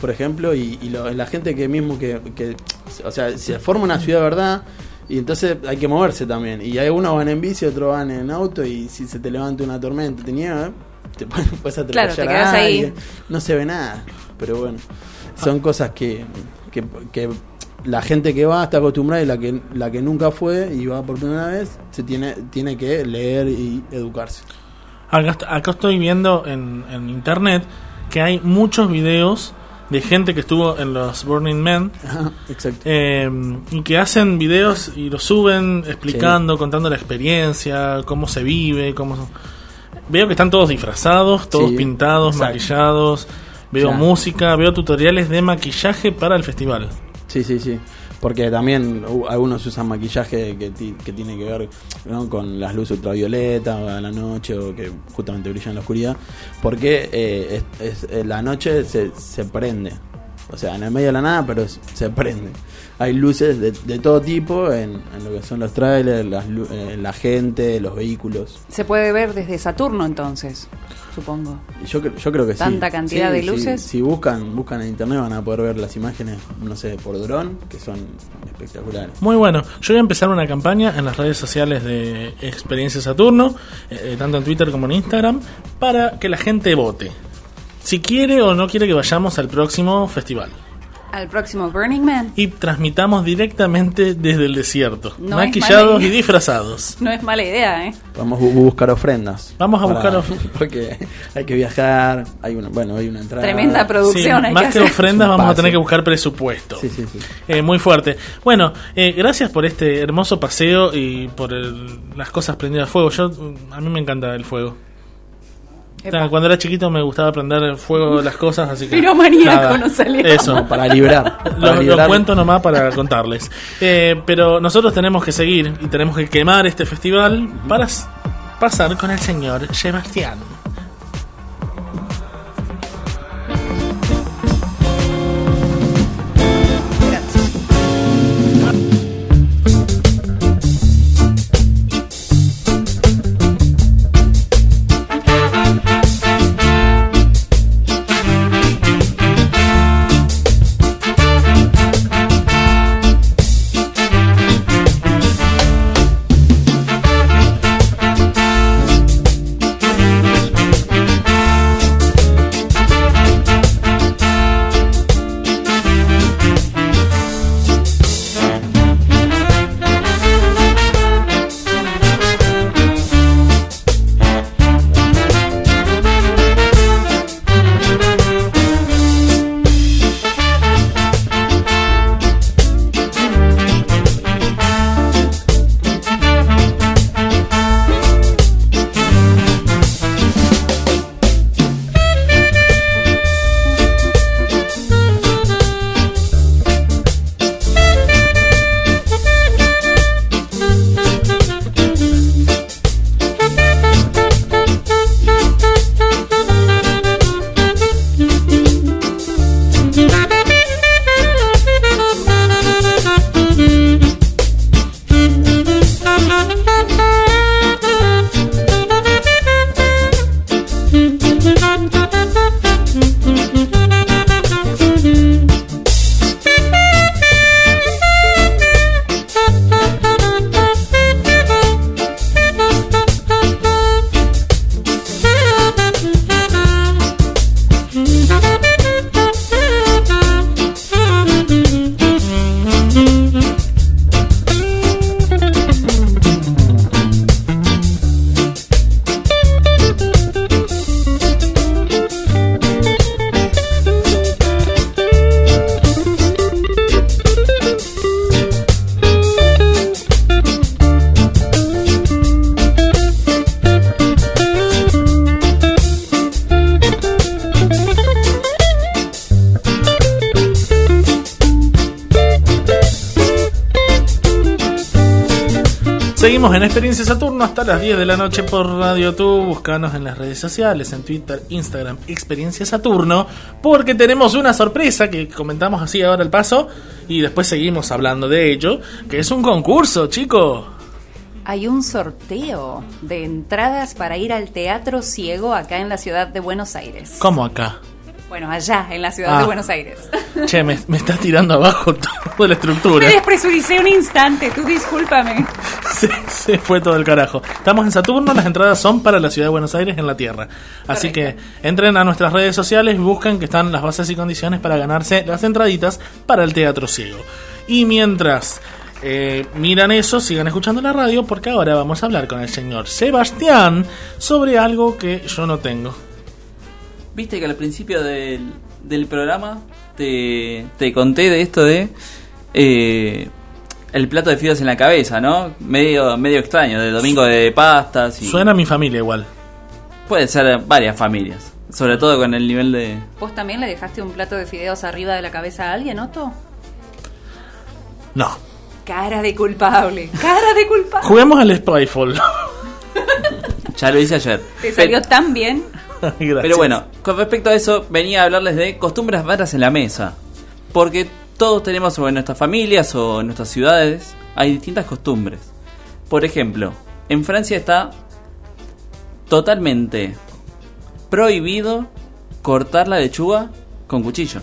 por ejemplo, y, y lo- la gente que mismo que, que- O sea, se forma una ciudad verdad. Y entonces hay que moverse también. Y hay unos van en bici, otros van en auto. Y si se te levanta una tormenta, te nieva, te puedes puedes Claro, atropellar te a ahí. No se ve nada. Pero bueno, son cosas que, que, que la gente que va está acostumbrada y la que, la que nunca fue y va por primera vez se tiene, tiene que leer y educarse. Acá, acá estoy viendo en, en internet que hay muchos videos de gente que estuvo en los Burning Man. exacto. Eh, y que hacen videos y los suben explicando, contando la experiencia, cómo se vive, cómo... Veo que están todos disfrazados, todos Sí, pintados, exacto. maquillados. Veo música, veo tutoriales de maquillaje para el festival. Sí, sí, sí. Porque también algunos usan maquillaje que, que tiene que ver ¿no? con las luces ultravioletas o a la noche o que justamente brillan en la oscuridad. Porque eh, eh, la noche se, se prende. O sea, en el medio de la nada, pero se prende. Hay luces de, de todo tipo en, en lo que son los trailers, las lu- eh, la gente, los vehículos. Se puede ver desde Saturno entonces, supongo. Y Yo, yo creo que sí. Tanta cantidad Sí, de luces. Si buscan, buscan en internet van a poder ver las imágenes, no sé, por dron, que son espectaculares. Muy bueno. Yo voy a empezar una campaña en las redes sociales de Experiencia Saturno, eh, eh, tanto en Twitter como en Instagram, para que la gente vote. Si quiere o no quiere que vayamos al próximo festival. Al próximo Burning Man. Y transmitamos directamente desde el desierto, No maquillados y disfrazados. No es mala idea, ¿eh? Vamos a bu- buscar ofrendas. Vamos a Para- buscar of- Porque hay que viajar, hay una, bueno, hay una entrada. Tremenda producción Sí, hay más que ofrendas vamos a tener que buscar presupuesto. Sí, sí, sí. Eh, muy fuerte. Bueno, eh, gracias por este hermoso paseo y por el- las cosas prendidas a fuego. Yo mm, a mí me encanta el fuego. Epa. Cuando era chiquito me gustaba prender fuego las cosas, así que Pero maníaco no salió. Eso, No, para librar, para Lo, lo cuento nomás para contarles. Eh, pero nosotros tenemos que seguir y tenemos que quemar este festival para pasar con el señor Sebastián. Saturno hasta las 10 de la noche por Radio Tú. Buscanos en las redes sociales, en Twitter, Instagram, Experiencia Saturno, porque tenemos una sorpresa que comentamos así ahora al paso y después seguimos hablando de ello, que es un concurso, chico. Hay un sorteo de entradas para ir al Teatro Ciego acá en la ciudad de Buenos Aires. ¿Cómo acá? Bueno, allá en la ciudad Ah. de Buenos Aires. Che, me, me está tirando abajo toda la estructura. Me despresuricé un instante, tú discúlpame. Se, se fue todo el carajo. Estamos en Saturno, las entradas son para la ciudad de Buenos Aires en la Tierra. Así que entren a nuestras redes sociales y buscan que están las bases y condiciones para ganarse las entraditas para el Teatro Ciego. Y mientras eh, miran eso, sigan escuchando la radio porque ahora vamos a hablar con el señor Sebastián sobre algo que yo no tengo. Viste que al principio del, del programa te, te conté de esto de eh, el plato de fideos en la cabeza, ¿no? Medio, medio extraño, de domingo de pastas y Suena a mi familia igual. puede ser varias familias, sobre todo con el nivel de ¿Vos también le dejaste un plato de fideos arriba de la cabeza a alguien, Otto? No. Cara de culpable, cara de culpable. Juguemos al Spyfall. ya lo hice ayer. Te salió tan bien. Gracias. Pero bueno, con respecto a eso, venía a hablarles de costumbres raras en la mesa. Porque todos tenemos o en nuestras familias o en nuestras ciudades hay distintas costumbres. Por ejemplo, en Francia está totalmente prohibido cortar la lechuga con cuchillo.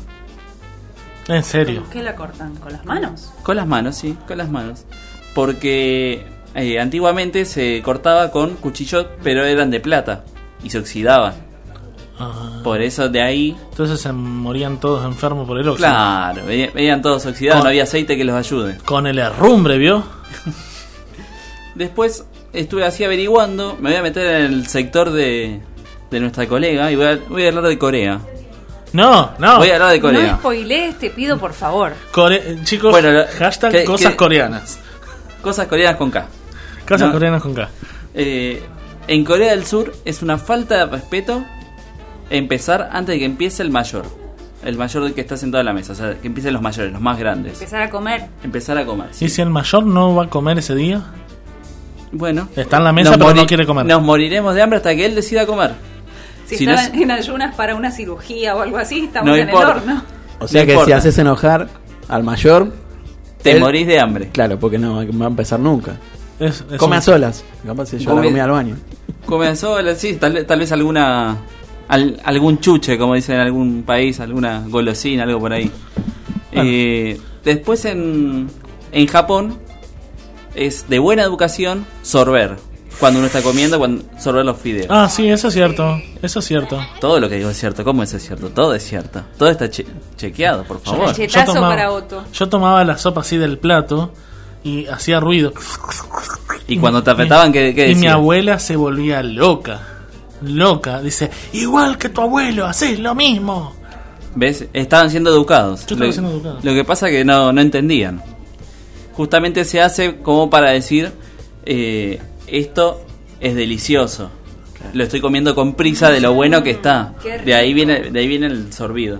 En serio. ¿Qué la cortan? ¿Con las manos? Con las manos, sí, con las manos. Porque eh, antiguamente se cortaba con cuchillos, pero eran de plata y se oxidaban. Ah. Por eso de ahí. Entonces se morían todos enfermos por el óxido. Claro, veían, veían todos oxidados, Con- no había aceite que los ayude. Con el herrumbre, ¿vio? Después estuve así averiguando, me voy a meter en el sector de, de nuestra colega y voy a, voy a hablar de Corea. No, no. Voy a hablar de No Corea. spoilees, te pido por favor. Core- eh, chicos, Bueno, lo- hashtag que- cosas que- coreanas. Cosas coreanas con K. Cosas No. coreanas con K. Eh, en Corea del Sur es una falta de respeto empezar antes de que empiece el mayor. El mayor del que está sentado en la mesa. O sea, que empiecen los mayores, los más grandes. Empezar a comer. Empezar a comer. ¿Y si el mayor no va a comer ese día? Bueno. Está en la mesa Nos pero mori- no quiere comer. Nos moriremos de hambre hasta que él decida comer. Si, Si no estaban es- en ayunas para una cirugía o algo así, estamos No en importa. el horno. O sea No que si haces enojar al mayor, Te él- morís de hambre. Claro, porque no va a empezar nunca. Es- es Come un- a solas. Capaz se lleva la Come- comida al baño. Comenzó, sí, tal, vez- tal vez alguna. Al- algún chuche, como dicen en algún país, alguna golosina, algo por ahí. Eh, después en, en Japón es de buena educación sorber. Cuando uno está comiendo, cuando sorber los fideos. Ah, sí, eso es cierto. Eso es cierto. Todo lo que digo es cierto. ¿Cómo eso es cierto? Todo es cierto. Todo está che- chequeado, por favor. Chetazo tomaba- para Otto. Yo tomaba la sopa así del plato y hacía ruido. Y cuando te apretaban, ¿qué, qué Y mi abuela se volvía loca. Loca. Dice, igual que tu abuelo, haces lo mismo. ¿Ves? Estaban siendo educados. Yo estaba lo, siendo educado. lo que pasa que no, no entendían. Justamente se hace como para decir, eh, esto es delicioso. Lo estoy comiendo con prisa de lo bueno que está. Qué De ahí viene, de ahí viene el sorbido.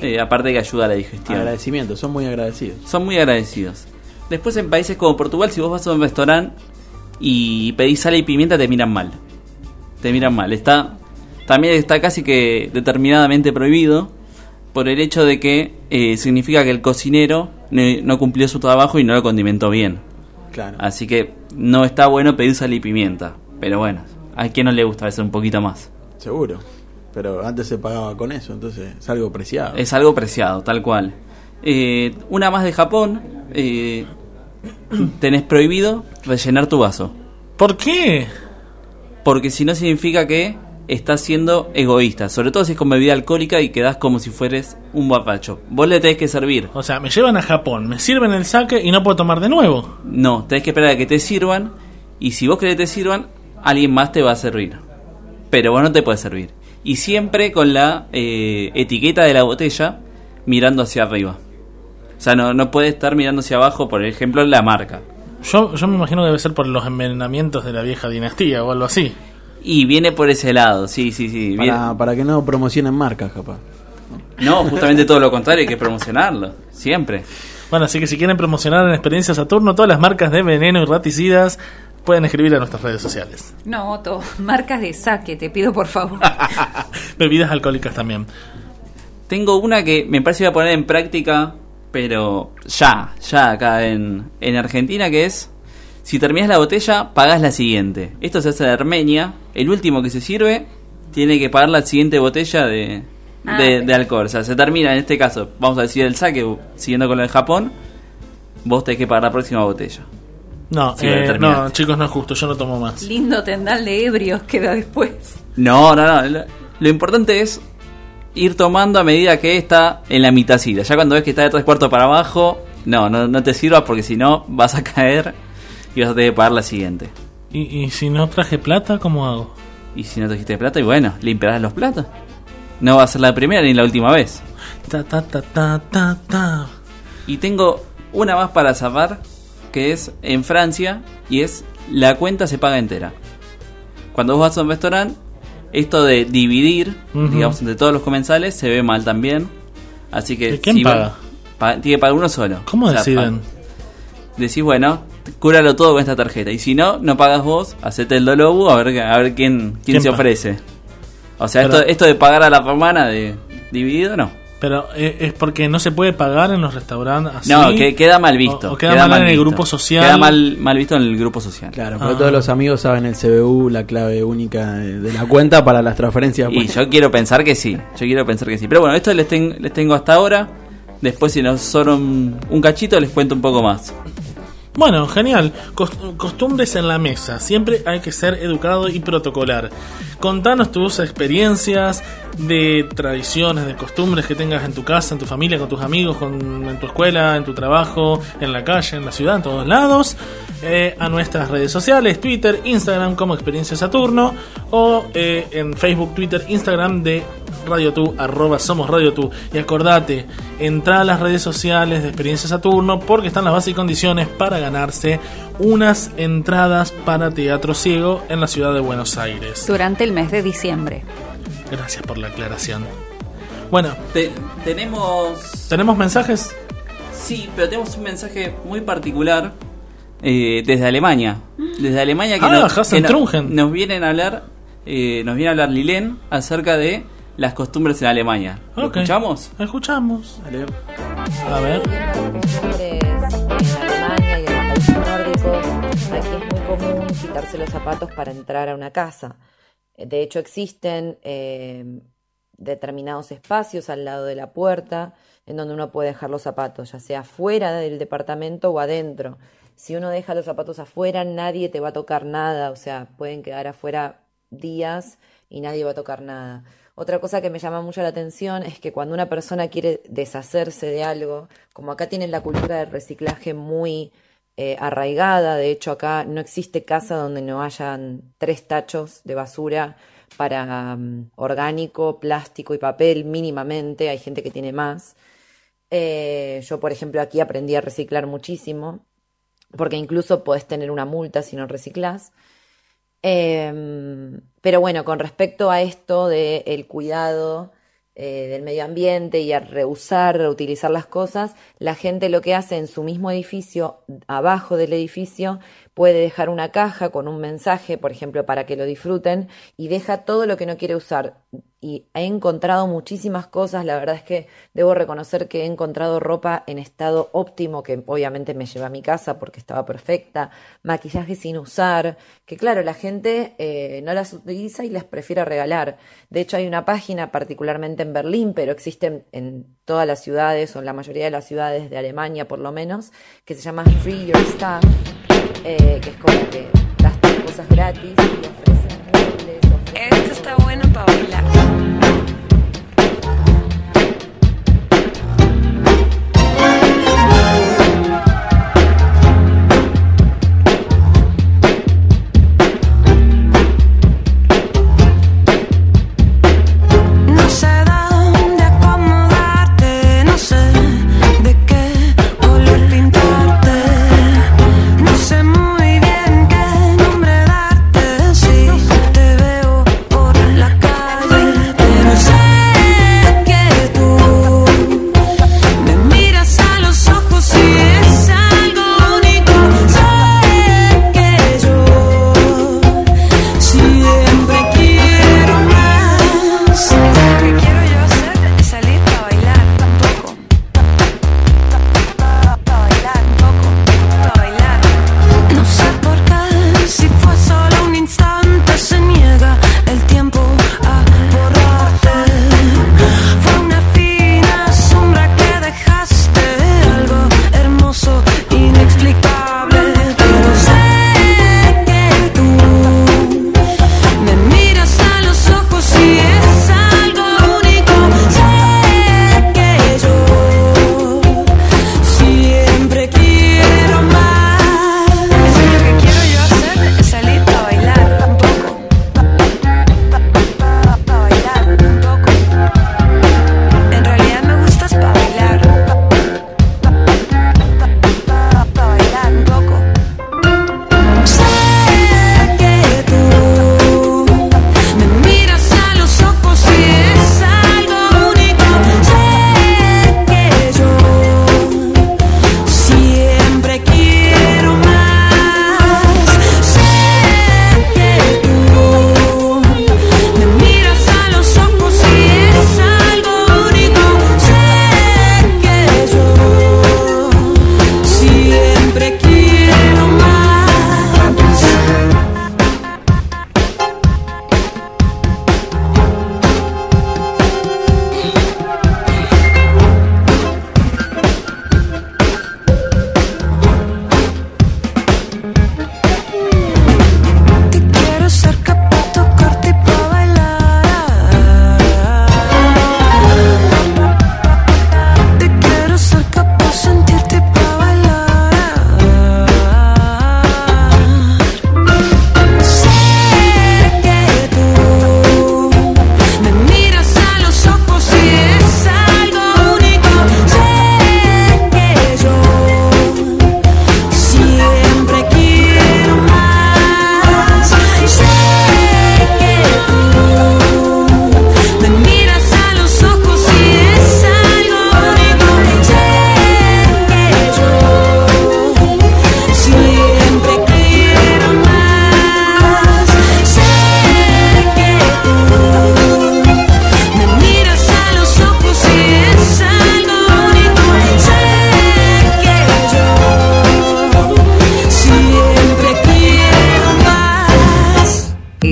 Eh, aparte que ayuda a la digestión. Agradecimiento, son muy agradecidos. Son muy agradecidos. Después en países como Portugal, si vos vas a un restaurante y pedís sal y pimienta, te miran mal. Te miran mal. Está también está casi que determinadamente prohibido por el hecho de que eh, significa que el cocinero no, no cumplió su trabajo y no lo condimentó bien. Claro. Así que no está bueno pedir sal y pimienta. Pero bueno, a quien no le gusta a veces un poquito más. Seguro. Pero antes se pagaba con eso, entonces es algo preciado. Es algo preciado, tal cual. Eh, una más de Japón. eh, tenés prohibido rellenar tu vaso. ¿Por qué? Porque si no significa que estás siendo egoísta. Sobre todo si es con bebida alcohólica y quedás como si fueres un borracho. Vos le tenés que servir. O sea, me llevan a Japón, me sirven el saque y no puedo tomar de nuevo. No, tenés que esperar a que te sirvan. Y si vos querés que te sirvan, alguien más te va a servir. Pero vos no te puedes servir. Y siempre con la eh, etiqueta de la botella mirando hacia arriba. O sea, no, no puede estar mirando hacia abajo, por ejemplo, la marca. Yo, yo me imagino que debe ser por los envenenamientos de la vieja dinastía o algo así. Y viene por ese lado, sí, sí, sí. viene- Para, para que no promocionen marcas, capaz. No, justamente todo lo contrario, hay que promocionarlo. Siempre. Bueno, así que si quieren promocionar en Experiencia Saturno, todas las marcas de veneno y raticidas pueden escribir a nuestras redes sociales. No, Otto, marcas de saque, te pido por favor. Bebidas alcohólicas también. Tengo una que me parece que voy a poner en práctica, pero ya, ya acá en, en Argentina, que es, si terminas la botella, pagás la siguiente. Esto se hace en Armenia, el último que se sirve tiene que pagar la siguiente botella de, Ah, de, alcohol. O sea, se termina en este caso, vamos a decir el saque, siguiendo con lo de Japón, vos tenés que pagar la próxima botella. No, Sí, eh, no, chicos, no es justo, yo no tomo más. Lindo tendal de ebrios queda después. No, no, no. Lo, lo importante es ir tomando a medida que está en la mitacita. Ya cuando ves que está de tres cuartos para abajo, no, no, no te sirvas porque si no vas a caer y vas a tener que pagar la siguiente. ¿Y, y si no traje plata, cómo hago? Y si no trajiste plata, y bueno, limpiarás los platos. No va a ser la primera ni la última vez. Ta, ta, ta, ta, ta, ta. Y tengo una más para cerrar, que es en Francia, y es la cuenta se paga entera. Cuando vos vas a un restaurante, esto de dividir, digamos, entre todos los comensales, se ve mal también. Así que... ¿Y quién si paga? pa- tiene que pagar uno solo. ¿Cómo O sea, deciden? decís, bueno, cúralo todo con esta tarjeta. Y si no, no pagas vos, hacete el dolobu a ver, a ver quién, quién, ¿Quién se ofrece. O sea, Pero- esto, esto de pagar a la romana de dividido, no. Pero eh, es porque no se puede pagar en los restaurantes así. No, que queda mal visto. O, o queda, mal, en el visto. grupo social. Queda mal, mal visto en el grupo social. Claro, porque Ah. todos los amigos saben el CBU, la clave única de de la cuenta para las transferencias. Y yo quiero pensar que sí. Yo quiero pensar que sí. Pero bueno, esto les, ten- les tengo hasta ahora. Después, si nos son un, un cachito, les cuento un poco más. Bueno, genial. Cos- costumbres en la mesa. Siempre hay que ser educado y protocolar. Contanos tus experiencias de tradiciones, de costumbres que tengas en tu casa, en tu familia, con tus amigos, con, en tu escuela, en tu trabajo, en la calle, en la ciudad, en todos lados. Eh, a nuestras redes sociales, Twitter, Instagram como Experiencia Saturno o eh, en Facebook, Twitter, Instagram de Radio Tú, arroba somos Radio Tú. Y acordate, entra a las redes sociales de Experiencia Saturno porque están las bases y condiciones para ganarse unas entradas para Teatro Ciego en la ciudad de Buenos Aires. Durante el mes de diciembre. Gracias por la aclaración. Bueno, Te- tenemos. ¿tenemos mensajes? Sí, pero tenemos un mensaje muy particular eh, desde Alemania. Desde Alemania que, Ah, nos, Hassen que no- Trungen. nos vienen a hablar, eh, nos viene a hablar Lilén acerca de las costumbres en Alemania. ¿Lo Ok. escuchamos? Escuchamos. A ver. Aquí es muy común quitarse los zapatos para entrar a una casa. De hecho, existen eh, determinados espacios al lado de la puerta en donde uno puede dejar los zapatos, ya sea fuera del departamento o adentro. Si uno deja los zapatos afuera, nadie te va a tocar nada, o sea, pueden quedar afuera días y nadie va a tocar nada. Otra cosa que me llama mucho la atención es que cuando una persona quiere deshacerse de algo, como acá tienen la cultura del reciclaje muy eh, arraigada, de hecho acá no existe casa donde no hayan tres tachos de basura para mm, orgánico, plástico y papel mínimamente, hay gente que tiene más. Eh, yo, por ejemplo, aquí aprendí a reciclar muchísimo, porque incluso podés tener una multa si no reciclás. Em, pero bueno, con respecto a esto del cuidado eh, del medio ambiente y a reusar, reutilizar las cosas, la gente lo que hace en su mismo edificio, abajo del edificio, puede dejar una caja con un mensaje, por ejemplo, para que lo disfruten, y deja todo lo que no quiere usar. Y he encontrado muchísimas cosas, la verdad es que debo reconocer que he encontrado ropa en estado óptimo, que obviamente me llevé a mi casa porque estaba perfecta, maquillaje sin usar, que claro, la gente eh, no las utiliza y las prefiere regalar. De hecho, hay una página, particularmente en Berlín, pero existen en todas las ciudades o en la mayoría de las ciudades de Alemania por lo menos, que se llama Free Your Stuff, eh, que es como que das cosas gratis y ofrecen muebles, ofrecen Esto está bueno para bailar.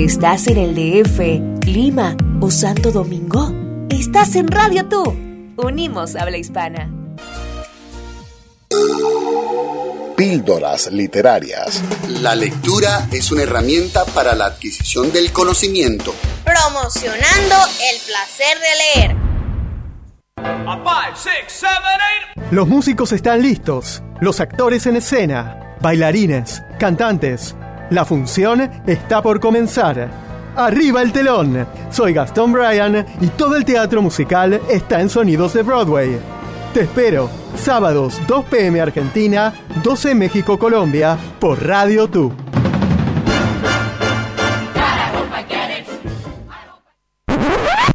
¿Estás en el DF, Lima o Santo Domingo? Estás en Radio Tú. Unimos Habla Hispana. Píldoras literarias. La lectura es una herramienta para la adquisición del conocimiento. Promocionando el placer de leer. Los músicos están listos, los actores en escena, bailarines, cantantes. La función está por comenzar. Arriba el telón. Soy Gastón Bryan y todo el teatro musical está en Sonidos de Broadway. Te espero, sábados 2 pm Argentina, 12 México Colombia, por Radio Tú.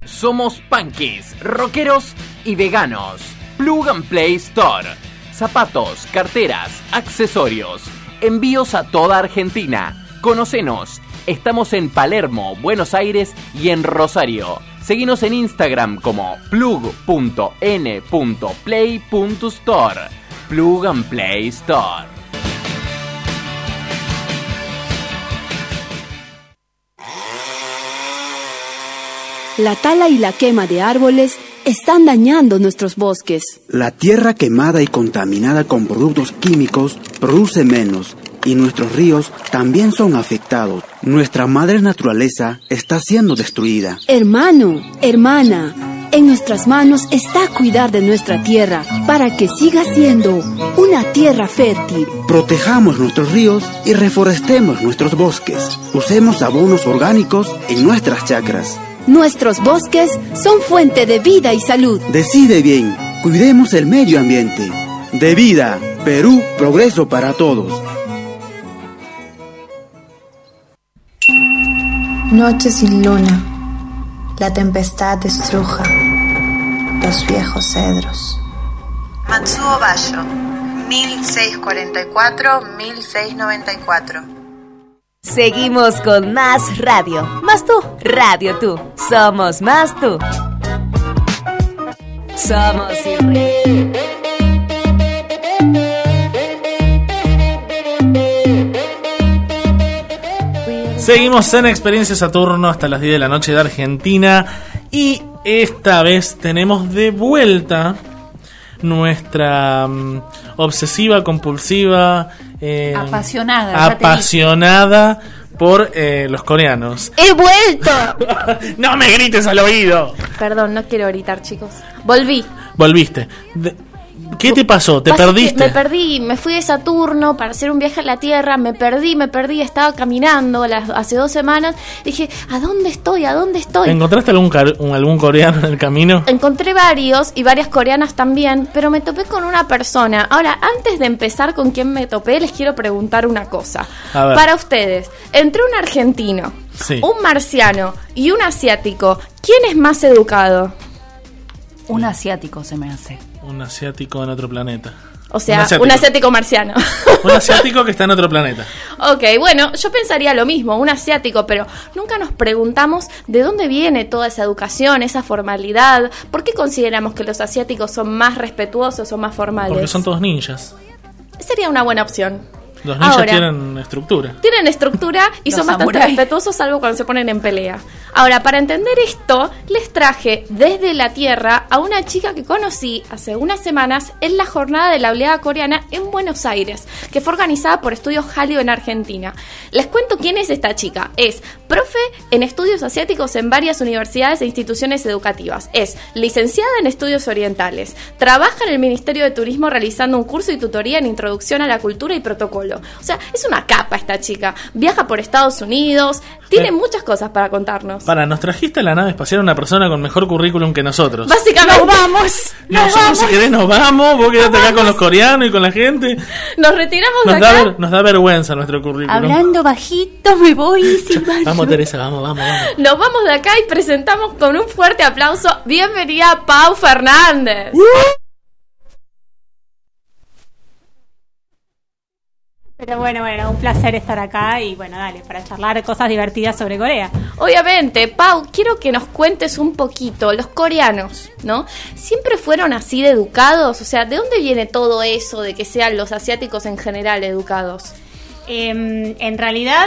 Somos punkies, rockeros y veganos. Plug and Play Store. Zapatos, carteras, accesorios. Envíos a toda Argentina. Conocenos. Estamos en Palermo, Buenos Aires y en Rosario. Seguinos en Instagram como plug.n.play.store. Plug and Play Store. La tala y la quema de árboles están dañando nuestros bosques. La tierra quemada y contaminada con productos químicos produce menos y nuestros ríos también son afectados. Nuestra madre naturaleza está siendo destruida. Hermano, hermana, en nuestras manos está cuidar de nuestra tierra para que siga siendo una tierra fértil. Protejamos nuestros ríos y reforestemos nuestros bosques. Usemos abonos orgánicos en nuestras chacras. Nuestros bosques son fuente de vida y salud. Decide bien, cuidemos el medio ambiente. De vida, Perú, progreso para todos. Noche sin luna, la tempestad destruja los viejos cedros. Matsuo Bayo, 1644-1694. Seguimos con más radio. Más tú, radio tú. Somos más tú. Somos Seguimos en Experiencia Saturno hasta las 10 de la noche de Argentina y esta vez tenemos de vuelta nuestra mm, obsesiva, compulsiva, eh, Apasionada, apasionada por eh, los coreanos. ¡He vuelto! ¡No me grites al oído! Perdón, no quiero gritar, chicos. Volví. Volviste. De- ¿Qué te pasó? ¿Te perdiste? Me perdí, me fui de Saturno para hacer un viaje a la Tierra, me perdí, me perdí, estaba caminando las- hace dos semanas. Dije, ¿a dónde estoy? ¿A dónde estoy? ¿Encontraste algún, algún coreano en el camino? Encontré varios y varias coreanas también, pero me topé con una persona. Ahora, antes de empezar con quién me topé, les quiero preguntar una cosa. A ver. Para ustedes, entre un argentino, Sí. un marciano y un asiático, ¿quién es más educado? Un asiático se me hace. Un asiático en otro planeta. O sea, Un asiático. un asiático marciano. Un asiático que está en otro planeta. Ok, bueno, yo pensaría lo mismo, un asiático, pero nunca nos preguntamos de dónde viene toda esa educación, esa formalidad. ¿Por qué consideramos que los asiáticos son más respetuosos o más formales? Porque son todos ninjas. Sería una buena opción. Los ninjas Ahora, tienen estructura. Tienen estructura y son bastante samuráis. respetuosos salvo cuando se ponen en pelea. Ahora, para entender esto, les traje desde la Tierra a una chica que conocí hace unas semanas en la jornada de la oleada coreana en Buenos Aires, que fue organizada por Estudios Hallyu en Argentina. Les cuento quién es esta chica. Es profe en estudios asiáticos en varias universidades e instituciones educativas. Es licenciada en estudios orientales. Trabaja en el Ministerio de Turismo realizando un curso y tutoría en introducción a la cultura y protocolo. O sea, es una capa esta chica. Viaja por Estados Unidos. Tiene Eh. muchas cosas para contarnos. Para, nos trajiste a la nave espacial una persona con mejor currículum que nosotros. Básicamente, vamos. Nos Nosotros, vamos. si querés, nos vamos. Vos quedate acá con los coreanos y con la gente. Nos retiramos de Nos da, acá. ver- nos da vergüenza nuestro currículum. Hablando bajito, me voy silbando. Vamos, Teresa, vamos, vamos, vamos. Nos vamos de acá y presentamos con un fuerte aplauso. Bienvenida a Pau Fernández. Pero bueno, bueno, un placer estar acá y bueno, dale, para charlar cosas divertidas sobre Corea. Obviamente, Pau, quiero que nos cuentes un poquito, los coreanos, ¿no? ¿Siempre fueron así de educados? O sea, ¿de dónde viene todo eso de que sean los asiáticos en general educados? Em, en realidad,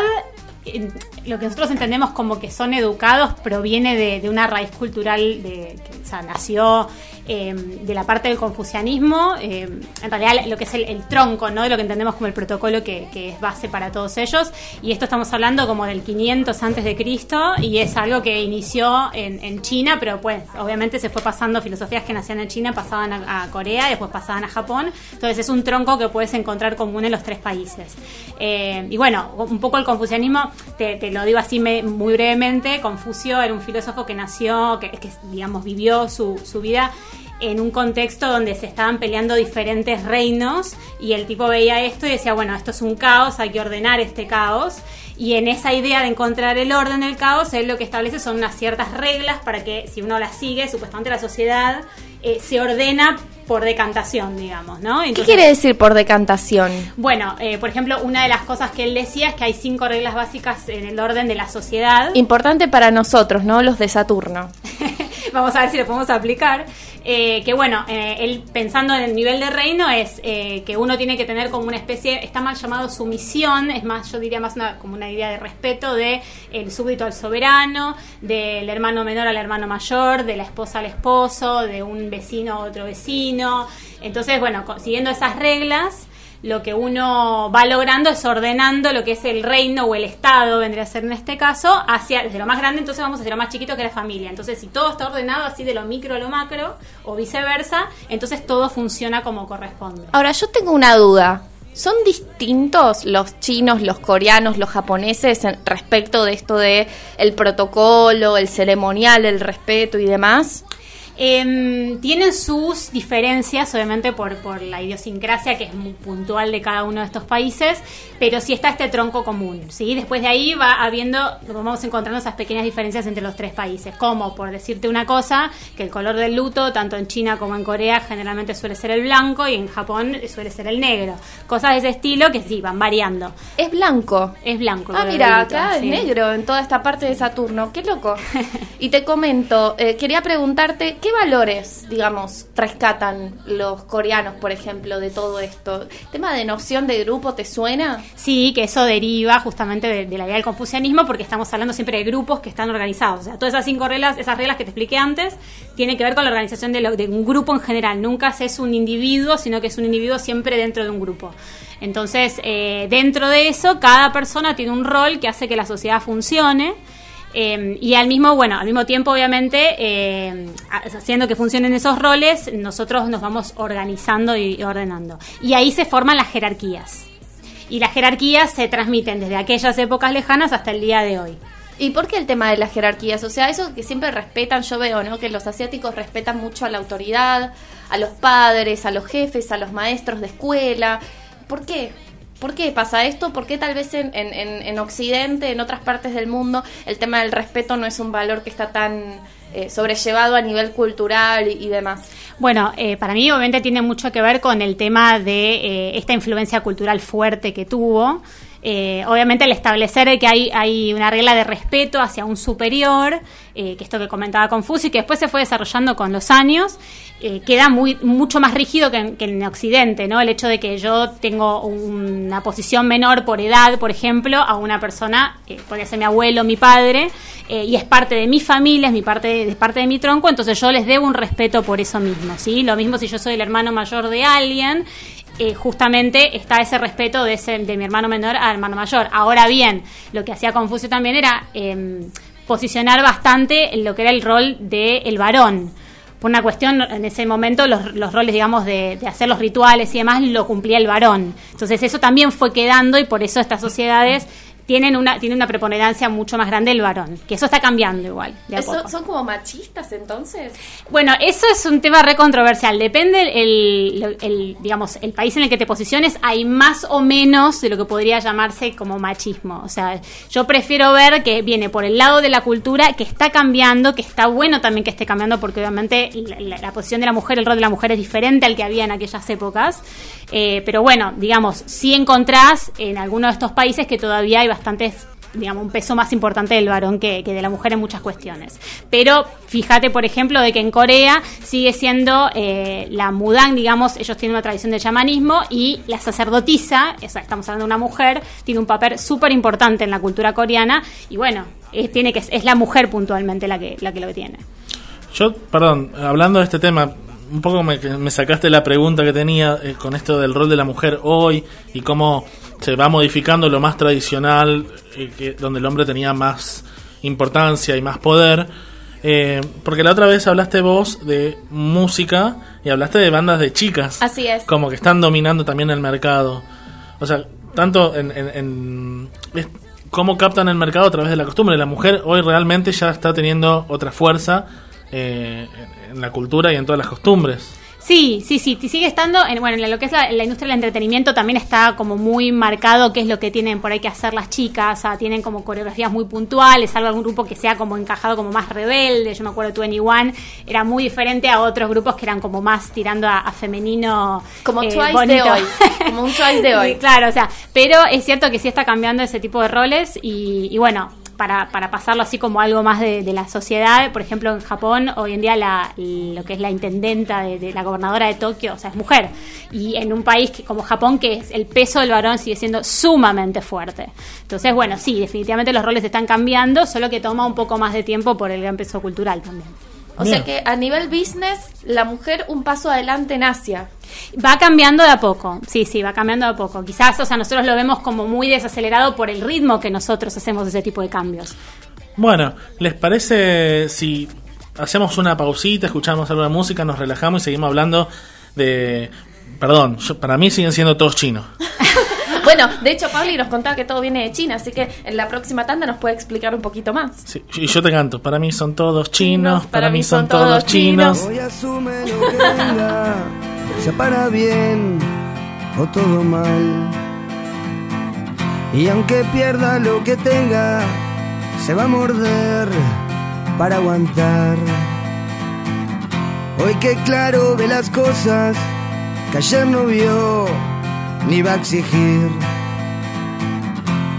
lo que nosotros entendemos como que son educados proviene de, de una raíz cultural de, que o sea, nació eh, de la parte del confucianismo, eh, en realidad lo que es el, tronco, ¿no? De lo que entendemos como el protocolo que, es base para todos ellos. Y esto estamos hablando como del 500 antes de Cristo y es algo que inició en, China, pero pues obviamente se fue pasando filosofías que nacían en China, pasaban a, Corea, después pasaban a Japón. Entonces es un tronco que puedes encontrar común en los tres países. Eh, y bueno, un poco el confucianismo, te, lo digo así me- muy brevemente, Confucio era un filósofo que nació, que, que digamos vivió su vida en un contexto donde se estaban peleando diferentes reinos y el tipo veía esto y decía, bueno, esto es un caos, hay que ordenar este caos. Y en esa idea de encontrar el orden del caos, él lo que establece son unas ciertas reglas para que si uno las sigue, supuestamente la sociedad eh, se ordena por decantación, digamos, ¿no? ¿Qué Entonces- quiere decir por decantación? bueno, eh, por ejemplo, una de las cosas que él decía es que hay cinco reglas básicas en el orden de la sociedad. Importante para nosotros, ¿no? Los de Saturno. Vamos a ver si lo podemos aplicar. Eh, que bueno, eh, él pensando en el nivel de reino es eh, que uno tiene que tener como una especie, está mal llamado sumisión, es más, yo diría más una, como una idea de respeto de el súbdito al soberano, del hermano menor al hermano mayor, de la esposa al esposo, de un vecino a otro vecino. Entonces, bueno, siguiendo esas reglas, lo que uno va logrando es ordenando lo que es el reino o el estado, vendría a ser en este caso, hacia desde lo más grande, entonces vamos hacia lo más chiquito que es la familia. Entonces, si todo está ordenado así de lo micro a lo macro, o viceversa, entonces todo funciona como corresponde. Ahora, yo tengo una duda. ¿Son distintos los chinos, los coreanos, los japoneses en- respecto de esto de el protocolo, el ceremonial, el respeto y demás? Em, tienen sus diferencias, obviamente por, por la idiosincrasia que es muy puntual de cada uno de estos países, pero sí está este tronco común. ¿sí? Después de ahí va habiendo, vamos encontrando esas pequeñas diferencias entre los tres países, como por decirte una cosa, que el color del luto, tanto en China como en Corea, generalmente suele ser el blanco y en Japón suele ser el negro. Cosas de ese estilo que sí, van variando. Es blanco. Es blanco. Ah, mira, acá sí. es negro en toda esta parte de Saturno. Qué loco. y te comento, eh, quería preguntarte, ¿qué valores, digamos, rescatan los coreanos, por ejemplo, de todo esto? ¿Tema de noción de grupo te suena? Sí, que eso deriva justamente de, de la idea del confucianismo, porque estamos hablando siempre de grupos que están organizados. O sea, todas esas cinco reglas, esas reglas que te expliqué antes, tienen que ver con la organización de, lo- de un grupo en general. Nunca es un individuo, sino que es un individuo siempre dentro de un grupo. Entonces, eh, dentro de eso, cada persona tiene un rol que hace que la sociedad funcione. Eh, y al mismo, bueno, al mismo tiempo, obviamente, eh, haciendo que funcionen esos roles, nosotros nos vamos organizando y ordenando. Y ahí se forman las jerarquías. Y las jerarquías se transmiten desde aquellas épocas lejanas hasta el día de hoy. ¿Y por qué el tema de las jerarquías? O sea, eso que siempre respetan, yo veo, ¿no? Que los asiáticos respetan mucho a la autoridad, a los padres, a los jefes, a los maestros de escuela. ¿Por qué? ¿Por qué pasa esto? ¿Por qué tal vez en, en- en- en Occidente, en otras partes del mundo, el tema del respeto no es un valor que está tan eh, sobrellevado a nivel cultural y, y demás? Bueno, eh, para mí obviamente tiene mucho que ver con el tema de eh, esta influencia cultural fuerte que tuvo. Eh, obviamente el establecer que hay, hay una regla de respeto hacia un superior, eh, que esto que comentaba Confucio y que después se fue desarrollando con los años, eh, queda mucho más rígido que en, Occidente, ¿no? El hecho de que yo tengo una posición menor por edad, por ejemplo, a una persona, eh, podría ser mi abuelo, mi padre, eh, y es parte de mi familia, es mi parte, es parte de mi tronco, entonces yo les debo un respeto por eso mismo, ¿sí? Lo mismo si yo soy el hermano mayor de alguien, justamente está ese respeto de mi hermano menor al hermano mayor. Ahora bien, lo que hacía Confucio también era em, posicionar bastante en lo que era el rol del varón. Por una cuestión, en ese momento los, los roles, digamos, de, de hacer los rituales y demás lo cumplía el varón. Entonces eso también fue quedando y por eso estas sociedades tienen una, tienen una preponderancia mucho más grande el varón. Que eso está cambiando igual. de a ¿Eso- poco. ¿Son como machistas entonces? Bueno, eso es un tema re controversial. Depende el, el- digamos, el país en el que te posiciones, hay más o menos de lo que podría llamarse como machismo. O sea, yo prefiero ver que viene por el lado de la cultura, que está cambiando, que está bueno también que esté cambiando, porque obviamente la, la- la posición de la mujer, el rol de la mujer es diferente al que había en aquellas épocas. Eh, pero bueno, digamos, sí encontrás en algunos de estos países que todavía hay bastantes digamos, un peso más importante del varón que, de la mujer en muchas cuestiones. Pero fíjate, por ejemplo, de que en Corea sigue siendo eh, la mudang, digamos, ellos tienen una tradición de chamanismo y la sacerdotisa, estamos hablando de una mujer, tiene un papel súper importante en la cultura coreana y bueno, es, tiene que, es la mujer puntualmente la que, la que lo tiene. Yo, perdón, hablando de este tema, un poco me, me sacaste la pregunta que tenía eh, con esto del rol de la mujer hoy y cómo se va modificando lo más tradicional, eh, que, donde el hombre tenía más importancia y más poder. Eh, porque la otra vez hablaste vos de música y hablaste de bandas de chicas. Así es. Como que están dominando también el mercado. O sea, tanto en, en- en- es cómo captan el mercado a través de la costumbre. La mujer hoy realmente ya está teniendo otra fuerza eh, en, la cultura y en todas las costumbres. Sí, sí, sí, sigue estando, en, bueno, en lo que es la, la industria del entretenimiento también está como muy marcado qué es lo que tienen por ahí que hacer las chicas, o sea, tienen como coreografías muy puntuales, algo algún grupo que sea como encajado como más rebelde, yo me acuerdo de 21, era muy diferente a otros grupos que eran como más tirando a, a femenino. Como eh, Twice de bonito. hoy, como un Twice de hoy. Y claro, o sea, pero es cierto que sí está cambiando ese tipo de roles y, y bueno, para, para pasarlo así como algo más de, de la sociedad, por ejemplo en Japón hoy en día la, lo que es la intendenta de, la gobernadora de Tokio, o sea, es mujer. Y en un país que, como Japón, que es el peso del varón sigue siendo sumamente fuerte. Entonces, bueno, sí, definitivamente los roles están cambiando, solo que toma un poco más de tiempo por el gran peso cultural también. O sea que a nivel business, la mujer un paso adelante en Asia. Va cambiando de a poco, sí, sí, va cambiando de a poco. Quizás, o sea, nosotros lo vemos como muy desacelerado por el ritmo que nosotros hacemos ese tipo de cambios. Bueno, ¿les parece si hacemos una pausita, escuchamos algo de música, nos relajamos y seguimos hablando de... Perdón, yo- para mí siguen siendo todos chinos. Bueno, de hecho, Pablo nos contaba que todo viene de China, así que en la próxima tanda nos puede explicar un poquito más. Sí, y yo te canto, para mí son todos chinos, para, mí son todos chinos. Hoy asume lo que venga, sea para bien o todo mal. Y aunque pierda lo que tenga, se va a morder para aguantar. Hoy que claro ve las cosas que ayer no vio ni va a exigir.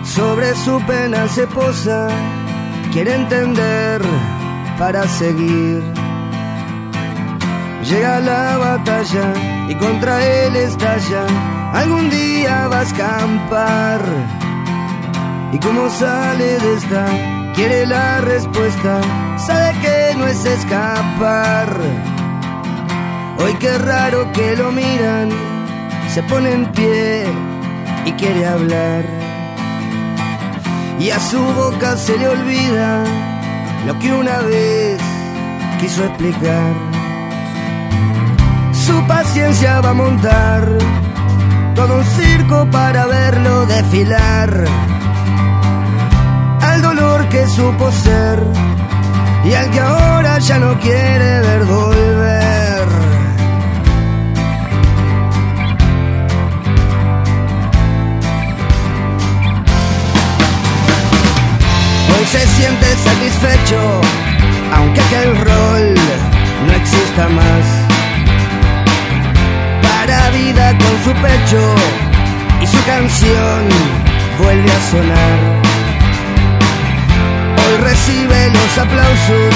Sobre su pena se posa, quiere entender para seguir. Llega la batalla y contra él estalla. Algún día va a escampar. Y como sale de esta, quiere la respuesta. Sabe que no es escapar. Hoy qué raro que lo miran. Se pone en pie y quiere hablar. Y a su boca se le olvida lo que una vez quiso explicar. Su paciencia va a montar todo un circo para verlo desfilar. Al dolor que supo ser y al que ahora ya no quiere ver volver. Se siente satisfecho, aunque aquel rol no exista más. Para vida con su pecho y su canción vuelve a sonar. Hoy recibe los aplausos,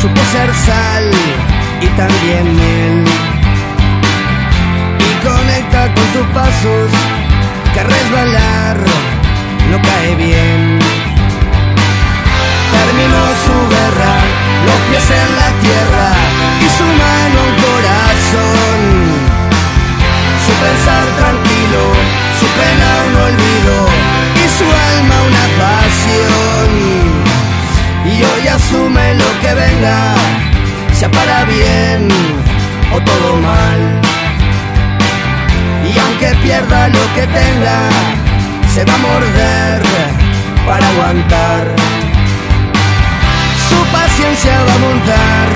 supo ser sal y también miel. Y conecta con sus pasos, que resbalar no cae bien. Terminó su guerra, los pies en la tierra y su mano un corazón. Su pensar tranquilo, su pena un olvido y su alma una pasión. Y hoy asume lo que venga, sea para bien o todo mal. Y aunque pierda lo que tenga, se va a morder para aguantar. Su paciencia va a montar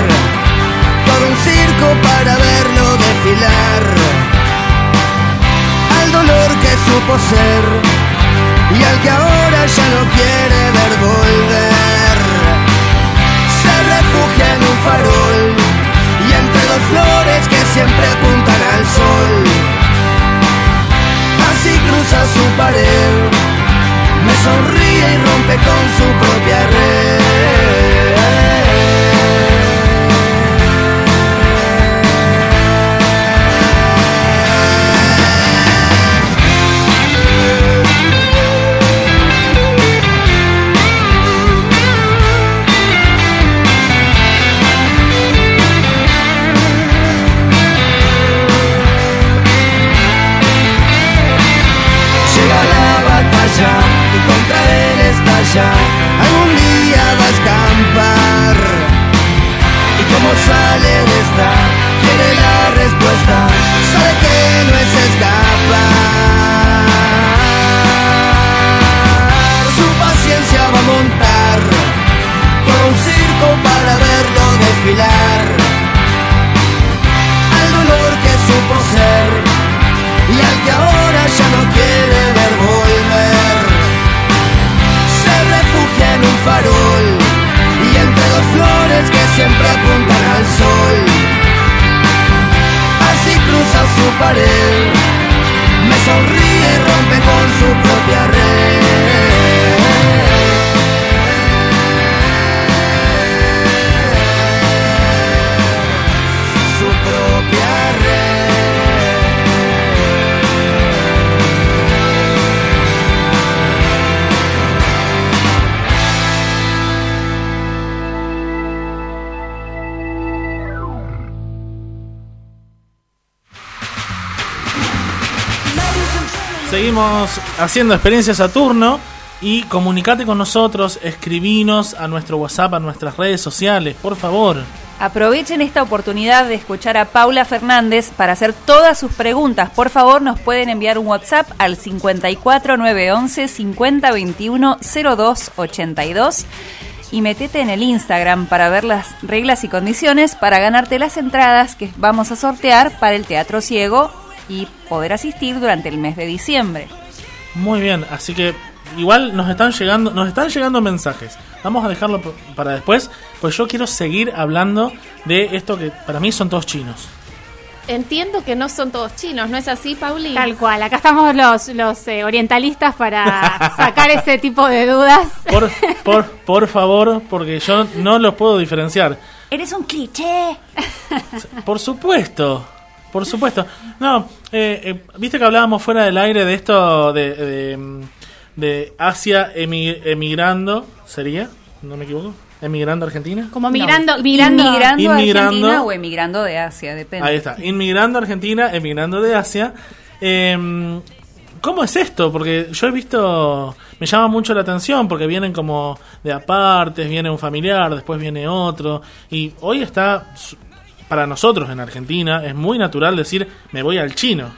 todo un circo para verlo desfilar. Al dolor que supo ser y al que ahora ya no quiere ver volver. Se refugia en un farol y entre dos flores que siempre apuntan al sol. Así cruza su pared, me sonríe y rompe con su propia red. Estalla. Algún día va a escampar. Y como sale de esta, y entre dos flores que siempre apuntan al sol. Así cruza su pared, me sonríe Seguimos haciendo experiencias Saturno y comunicate con nosotros, escribinos a nuestro WhatsApp, a nuestras redes sociales, por favor. Aprovechen esta oportunidad de escuchar a Paula Fernández para hacer todas sus preguntas. Por favor, nos pueden enviar un WhatsApp al 54911 5021 0282 y metete en el Instagram para ver las reglas y condiciones para ganarte las entradas que vamos a sortear para el Teatro Ciego y poder asistir durante el mes de diciembre. Muy bien, así que igual nos están llegando, nos están llegando mensajes. Vamos a dejarlo para después, pues yo quiero seguir hablando de esto que para mí son todos chinos. Entiendo que no son todos chinos, ¿no es así, Pauli? Tal cual, acá estamos los, los eh, orientalistas para sacar ese tipo de dudas. Por, por, por favor, porque yo no los puedo diferenciar. Eres un cliché. Por supuesto, por supuesto. No, eh, eh, viste que hablábamos fuera del aire de esto de, de, de Asia emi- emigrando, ¿sería? ¿No me equivoco? ¿Emigrando a Argentina? Como migrando, No, migrando, inmigrando, a. Argentina o emigrando de Asia, depende. Ahí está, inmigrando a Argentina, emigrando de Asia. Eh, ¿Cómo es esto? Porque yo he visto, me llama mucho la atención porque vienen como de apartes, viene un familiar, después viene otro. Y hoy está, para nosotros en Argentina, es muy natural decir, me voy al chino,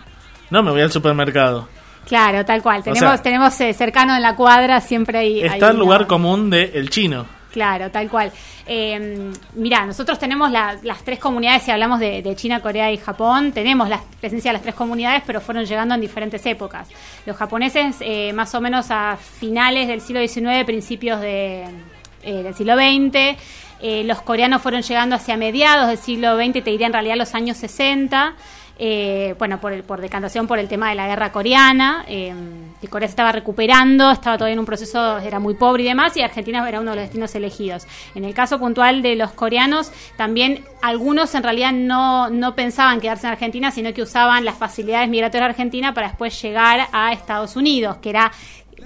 no me voy al supermercado. Claro, tal cual. sea, Tenemos, tenemos eh, cercano en la cuadra, siempre hay. Está hay el una- lugar común de el chino. Claro, tal cual. Eh, mira, nosotros tenemos la- las tres comunidades, si hablamos de, de China, Corea y Japón, tenemos la presencia de las tres comunidades, pero fueron llegando en diferentes épocas. Los japoneses, eh, más o menos a finales del siglo XIX, principios de, eh, del siglo XX, eh, los coreanos fueron llegando hacia mediados del siglo XX, te diría en realidad los años 60. eh, bueno, por, por decantación por el tema de la guerra coreana, eh, Corea se estaba recuperando, estaba todavía en un proceso, era muy pobre y demás, y Argentina era uno de los destinos elegidos. En el caso puntual de los coreanos, también algunos en realidad no, no pensaban quedarse en Argentina, sino que usaban las facilidades migratorias de Argentina para después llegar a Estados Unidos, que era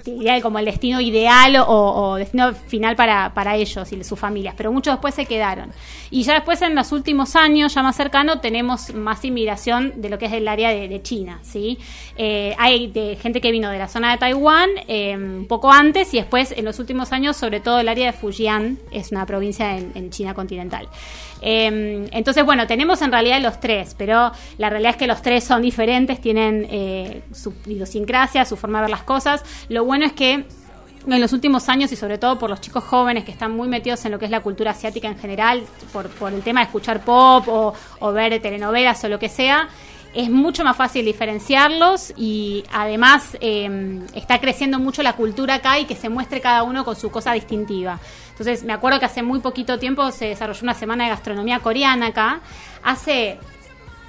diría como el destino ideal o, o destino final para, para ellos y sus familias, pero muchos después se quedaron. Y ya después en los últimos años, ya más cercano, tenemos más inmigración de lo que es el área de, China, ¿sí? Eh, hay de gente que vino de la zona de Taiwán eh, un poco antes y después en los últimos años, sobre todo el área de Fujian, es una provincia en China continental. Eh, entonces, bueno, tenemos en realidad los tres, pero la realidad es que los tres son diferentes, tienen eh, su idiosincrasia, su forma de ver las cosas. Lo bueno es que en los últimos años y sobre todo por los chicos jóvenes que están muy metidos en lo que es la cultura asiática en general, por, por el tema de escuchar pop o, o ver telenovelas o lo que sea, es mucho más fácil diferenciarlos y además eh, está creciendo mucho la cultura acá y que se muestre cada uno con su cosa distintiva. Entonces me acuerdo que hace muy poquito tiempo se desarrolló una semana de gastronomía coreana acá. Hace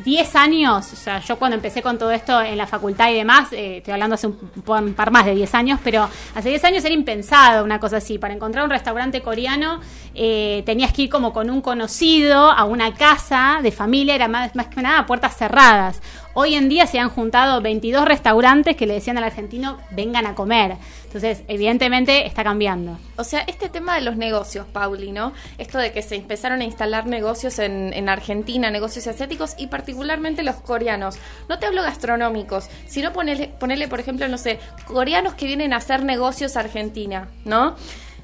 10 años, o sea, yo cuando empecé con todo esto en la facultad y demás, eh, estoy hablando hace un, par más de 10 años, pero hace 10 años era impensado una cosa así. Para encontrar un restaurante coreano eh, tenías que ir como con un conocido a una casa de familia, era más, más que nada puertas cerradas. Hoy en día se han juntado 22 restaurantes que le decían al argentino vengan a comer. Entonces, evidentemente está cambiando. O sea, este tema de los negocios, Pauli, ¿no? Esto de que se empezaron a instalar negocios en, en Argentina, negocios asiáticos y particularmente los coreanos. No te hablo gastronómicos, sino ponerle, ponerle, por ejemplo, no sé, coreanos que vienen a hacer negocios a Argentina, ¿no?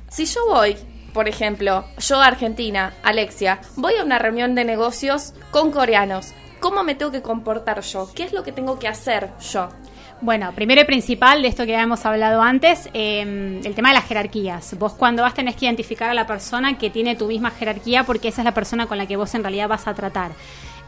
Si yo voy por ejemplo, yo Argentina, Alexia, voy a una reunión de negocios con coreanos. ¿Cómo me tengo que comportar yo? ¿Qué es lo que tengo que hacer yo? Bueno, primero y principal de esto que habíamos hablado antes, eh, el tema de las jerarquías. Vos cuando vas tenés que identificar a la persona que tiene tu misma jerarquía porque esa es la persona con la que vos en realidad vas a tratar.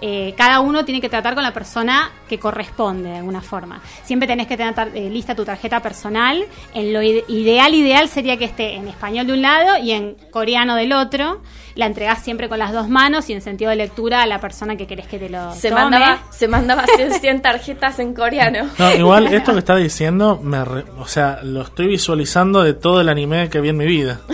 Eh, cada uno tiene que tratar con la persona que corresponde de alguna forma. Siempre tenés que tener eh, lista tu tarjeta personal. En lo ide ideal, ideal sería que esté en español de un lado y en coreano del otro. La entregás siempre con las dos manos y en sentido de lectura a la persona que querés que te lo se tome. mandaba se mandaba 100, 100 tarjetas en coreano. No, igual esto que está diciendo, me re- o sea, lo estoy visualizando de todo el anime que vi en mi vida.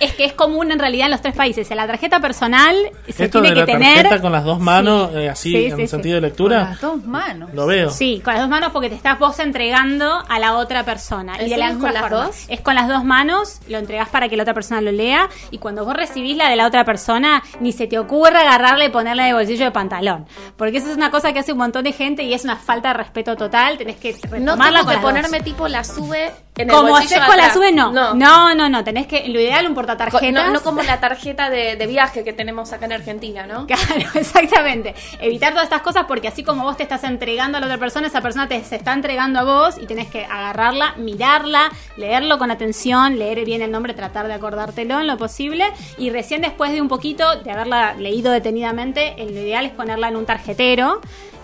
Es que es común en realidad en los tres países. En la tarjeta personal se Esto tiene de que la tener. tarjeta con las dos manos, eh, así, Sí, en sí, sentido sí. de lectura, dos manos. lo veo. Sí, con las dos manos porque te estás vos entregando a la otra persona. ¿En Y de la misma con las forma. dos? Es con las dos manos, lo entregás para que la otra persona lo lea. Y cuando vos recibís la de la otra persona, ni se te ocurra agarrarla y ponerla de bolsillo de pantalón. Porque eso es una cosa que hace un montón de gente y es una falta de respeto total. Tenés que No tengo con que las ponerme dos. tipo la sube en el Como haces con la sube, no. No. No, no, no. Tenés que, lo ideal, un portatarjetas. No, no como la tarjeta de, de viaje que tenemos acá en Argentina, ¿no? Claro, exactamente. Evitar todas estas cosas porque así como vos te estás entregando a la otra persona, esa persona te se está entregando a vos y tenés que agarrarla, mirarla, leerlo con atención, leer bien el nombre, tratar de acordártelo en lo posible y recién después de un poquito de haberla leído detenidamente, el- lo ideal es ponerla en un tarjetero.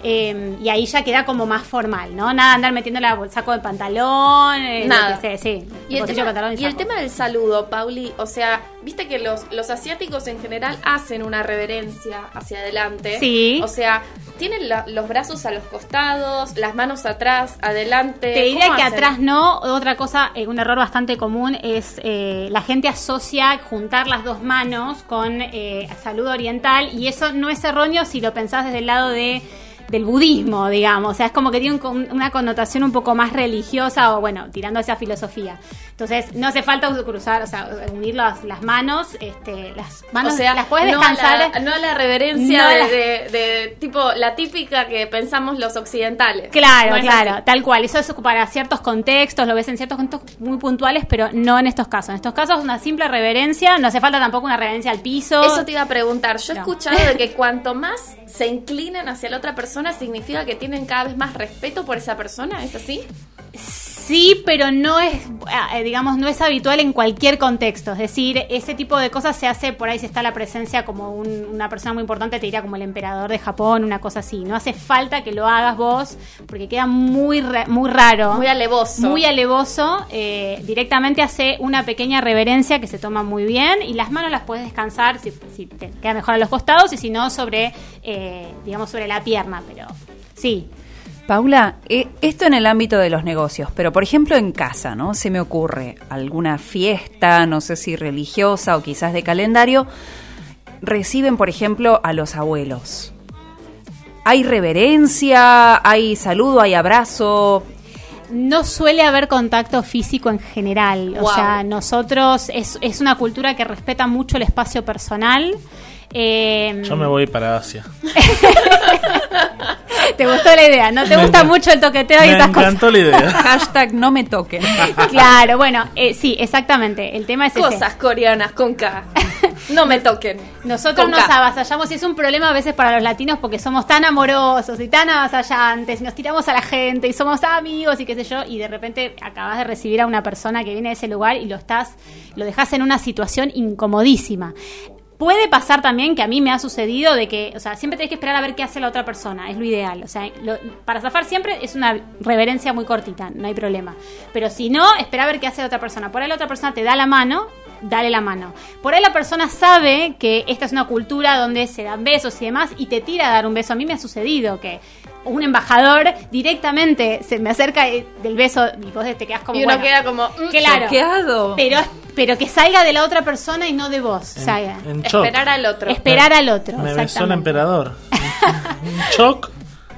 Eh, y ahí ya queda como más formal, ¿no? Nada andar metiéndola al saco de pantalón, eh, lo Nada. que sea, sí. Y el, tema, pantalón y el saco. tema del saludo, Pauli, o sea, viste que los, los asiáticos en general hacen una reverencia hacia adelante. Sí. O sea, tienen la- los brazos a los costados, las manos atrás, adelante. Te diría ¿Cómo que hacen? atrás no. Otra cosa, eh, un error bastante común es eh, la gente asocia juntar las dos manos con eh, saludo oriental y eso no es erróneo si lo pensás desde el lado de del budismo, digamos, o sea, es como que tiene un una connotación un poco más religiosa o bueno, tirando hacia filosofía. Entonces, no hace falta cruzar, o sea, unir las, las manos, este, las manos, o sea, las puedes no descansar. A la, no a la reverencia No de, la- de- de tipo la típica que pensamos los occidentales. Claro, No claro, así. tal cual. Eso es para ciertos contextos, lo ves en ciertos contextos muy puntuales, pero no en estos casos. En estos casos, una simple reverencia, no hace falta tampoco una reverencia al piso. Eso te iba a preguntar. Yo he escuchado de que cuanto más se inclinan hacia la otra persona, significa que tienen cada vez más respeto por esa persona. ¿Es así? Sí, pero no es, eh, digamos, no es habitual en cualquier contexto. Es decir, ese tipo de cosas se hace por ahí si está la presencia como un- una persona muy importante, te diría como el emperador de Japón, una cosa así. No hace falta que lo hagas vos, porque queda muy, muy raro. Muy alevoso. Muy alevoso. eh, directamente hace una pequeña reverencia que se toma muy bien y las manos las puedes descansar si, si te queda mejor a los costados y si no sobre, eh, digamos, sobre la pierna. Pero sí. Paula, eh, esto en el ámbito de los negocios, pero por ejemplo en casa, ¿no? Se me ocurre alguna fiesta, no sé si religiosa o quizás de calendario, reciben, por ejemplo, a los abuelos. ¿Hay reverencia? ¿Hay saludo? ¿Hay abrazo? No suele haber contacto físico en general. O sea, nosotros es, es una cultura que respeta mucho el espacio personal. Eh, Yo me voy para Asia. ¿Te gustó la idea? ¿No te Me gusta mucho el toqueteo y me esas cosas? encantó la idea. Hashtag no me toquen. claro, bueno, eh, sí, exactamente. El tema es ese. Cosas coreanas con K. No me toquen. Nosotros nos K. avasallamos y es un problema a veces para los latinos porque somos tan amorosos y tan avasallantes y nos tiramos a la gente y somos amigos y qué sé yo y de repente acabas de recibir a una persona que viene de ese lugar y lo estás lo dejas en una situación incomodísima. Puede pasar también que a mí me ha sucedido de que, o sea, siempre tenés que esperar a ver qué hace la otra persona, es lo ideal. O sea, para zafar siempre es una reverencia muy cortita, no hay problema. Pero si no, espera a ver qué hace la otra persona. Por ahí la otra persona te da la mano dale la mano. Por ahí la persona sabe que esta es una cultura donde se dan besos y demás y te tira a dar un beso. A mí me ha sucedido que un embajador directamente se me acerca y- del beso y vos te quedas como Y uno bueno, queda como, mm, claro, choqueado. pero pero que salga de la otra persona y no de vos. En- salga. en. Esperar al otro. Esperar al otro. Me besó el emperador. Un shock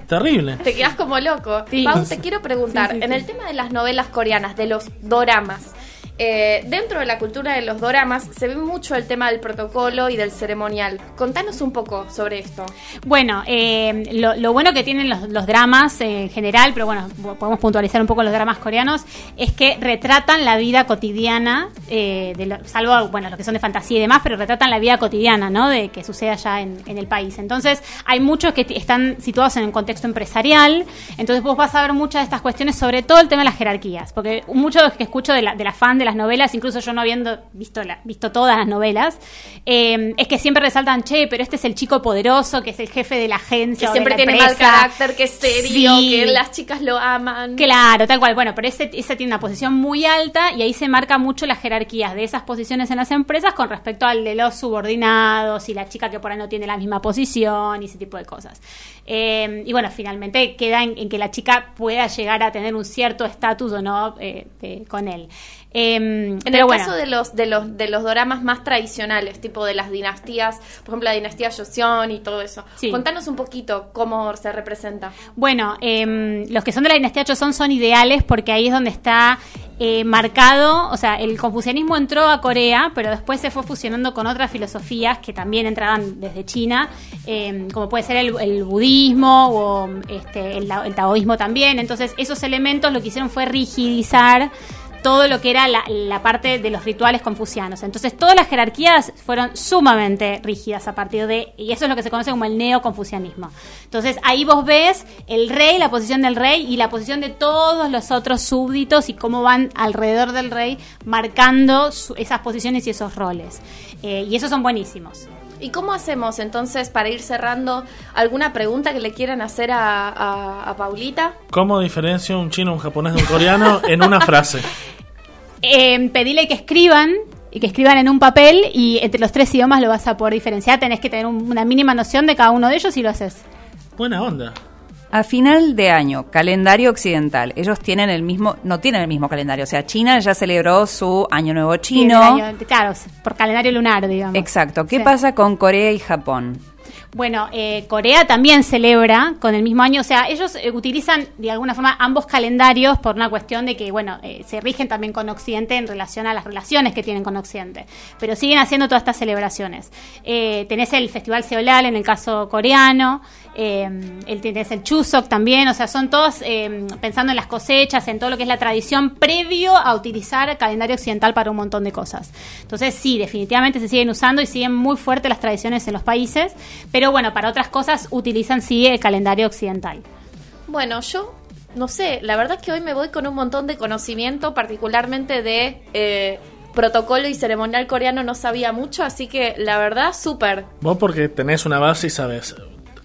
terrible. Te quedas como loco. Pau, te quiero preguntar, en el tema de las novelas coreanas, de los doramas, eh, dentro de la cultura de los doramas se ve mucho el tema del protocolo y del ceremonial. Contanos un poco sobre esto. Bueno, eh, lo, bueno que tienen los, los dramas en general, pero bueno, podemos puntualizar un poco los dramas coreanos, es que retratan la vida cotidiana, eh, de salvo, bueno, los que son de fantasía y demás, pero retratan la vida cotidiana, ¿no? De que sucede allá en, el país. Entonces, hay muchos que están situados en un contexto empresarial, entonces vos vas a ver muchas de estas cuestiones, sobre todo el tema de las jerarquías, porque mucho que escucho de la, de la fan de las novelas, incluso yo no habiendo visto, la- visto todas las novelas, eh, es que siempre resaltan, che, pero este es el chico poderoso, que es el jefe de la agencia. Que siempre de la tiene mal carácter, que es serio, Sí. que las chicas lo aman. Claro, tal cual. Bueno, pero ese, ese tiene una posición muy alta y ahí se marca mucho las jerarquías de esas posiciones en las empresas con respecto al de los subordinados y la chica que por ahí no tiene la misma posición y ese tipo de cosas. Eh, y bueno, finalmente queda en, en que la chica pueda llegar a tener un cierto estatus o no eh, eh, con él. Eh, En el bueno. caso de los, de los de los doramas más tradicionales, tipo de las dinastías, por ejemplo la dinastía Joseon y todo eso. Sí. Contanos un poquito cómo se representa. Bueno, em, los que son de la dinastía Joseon son ideales porque ahí es donde está eh, marcado, o sea, el confucianismo entró a Corea, pero después se fue fusionando con otras filosofías que también entraban desde China, em, como puede ser el, el budismo o este, el, el taoísmo también. Entonces, esos elementos lo que hicieron fue rigidizar todo lo que era la, parte de los rituales confucianos. Entonces, todas las jerarquías fueron sumamente rígidas a partir de, y eso es lo que se conoce como el neoconfucianismo. Entonces, ahí vos ves el rey, la posición del rey y la posición de todos los otros súbditos y cómo van alrededor del rey marcando esas posiciones y esos roles. Eh, y esos son buenísimos. ¿Y cómo hacemos entonces para ir cerrando alguna pregunta que le quieran hacer a, a- a Paulita? ¿Cómo diferencio un chino, un japonés de un coreano en una frase? Eh, pedile que escriban y que escriban en un papel y entre los tres idiomas lo vas a poder diferenciar. Tenés que tener un- una mínima noción de cada uno de ellos y lo haces. Buena onda. A final de año, calendario occidental. Ellos tienen el mismo, no tienen el mismo calendario. O sea, China ya celebró su Año Nuevo Chino. Año- claro, por calendario lunar, digamos. Exacto. ¿Qué Sí. pasa con Corea y Japón? Bueno, eh, Corea también celebra con el mismo año, o sea, ellos eh, utilizan de alguna forma ambos calendarios por una cuestión de que, bueno, eh, se rigen también con Occidente en relación a las relaciones que tienen con Occidente, pero siguen haciendo todas estas celebraciones. Eh, tenés el Festival Seolal en el caso coreano, eh, el, tenés el Chuseok también, o sea, son todos eh, pensando en las cosechas, en todo lo que es la tradición previo a utilizar el calendario occidental para un montón de cosas. Entonces, sí, definitivamente se siguen usando y siguen muy fuertes las tradiciones en los países, pero bueno, para otras cosas utilizan sí el calendario occidental. Bueno, yo no sé, la verdad es que hoy me voy con un montón de conocimiento, particularmente de eh, protocolo y ceremonial coreano, no sabía mucho, así que la verdad, súper. Vos porque tenés una base y sabes.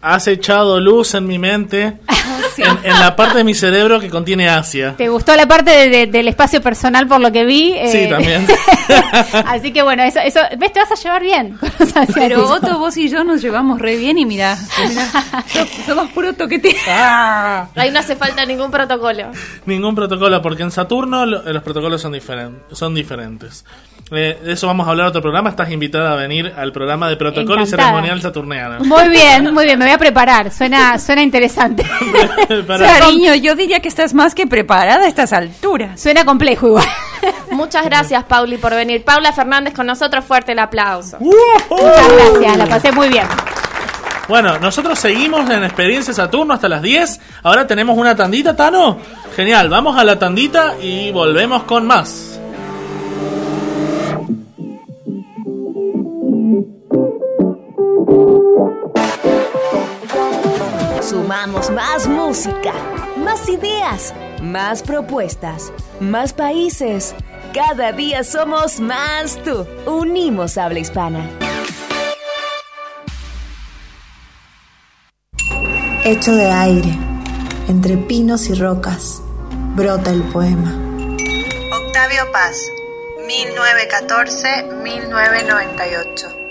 Has echado luz en mi mente, en, en la parte de mi cerebro que contiene Asia. ¿Te gustó la parte de- de- del espacio personal por lo que vi? Sí, Eh, también. Así que bueno, eso, eso, ves, te vas a llevar bien. Pero Otto, vos y yo nos llevamos re bien y mira, somos puro toquete. Ahí no hace falta ningún protocolo. Ningún protocolo, porque en Saturno lo- los protocolos son, diferen- son diferentes. Eh, de eso vamos a hablar en otro programa. Estás invitada a venir al programa de protocolo y ceremonial saturniano. Muy bien, muy bien, me voy a preparar. Suena, suena interesante. Cariño, yo diría que estás más que preparada a estas alturas. Suena complejo igual. Muchas gracias, Pauli, por venir. Paula Fernández con nosotros, fuerte el aplauso. Muchas gracias, la pasé muy bien. Bueno, nosotros seguimos en Experiencia Saturno hasta las 10. Ahora tenemos una tandita, Tano. Genial, vamos a la tandita y volvemos con más. Sumamos más música, más ideas, más propuestas, más países. Cada día somos más tú. Unimos habla hispana. Hecho de aire, entre pinos y rocas, brota el poema. Octavio Paz, 1914-1998.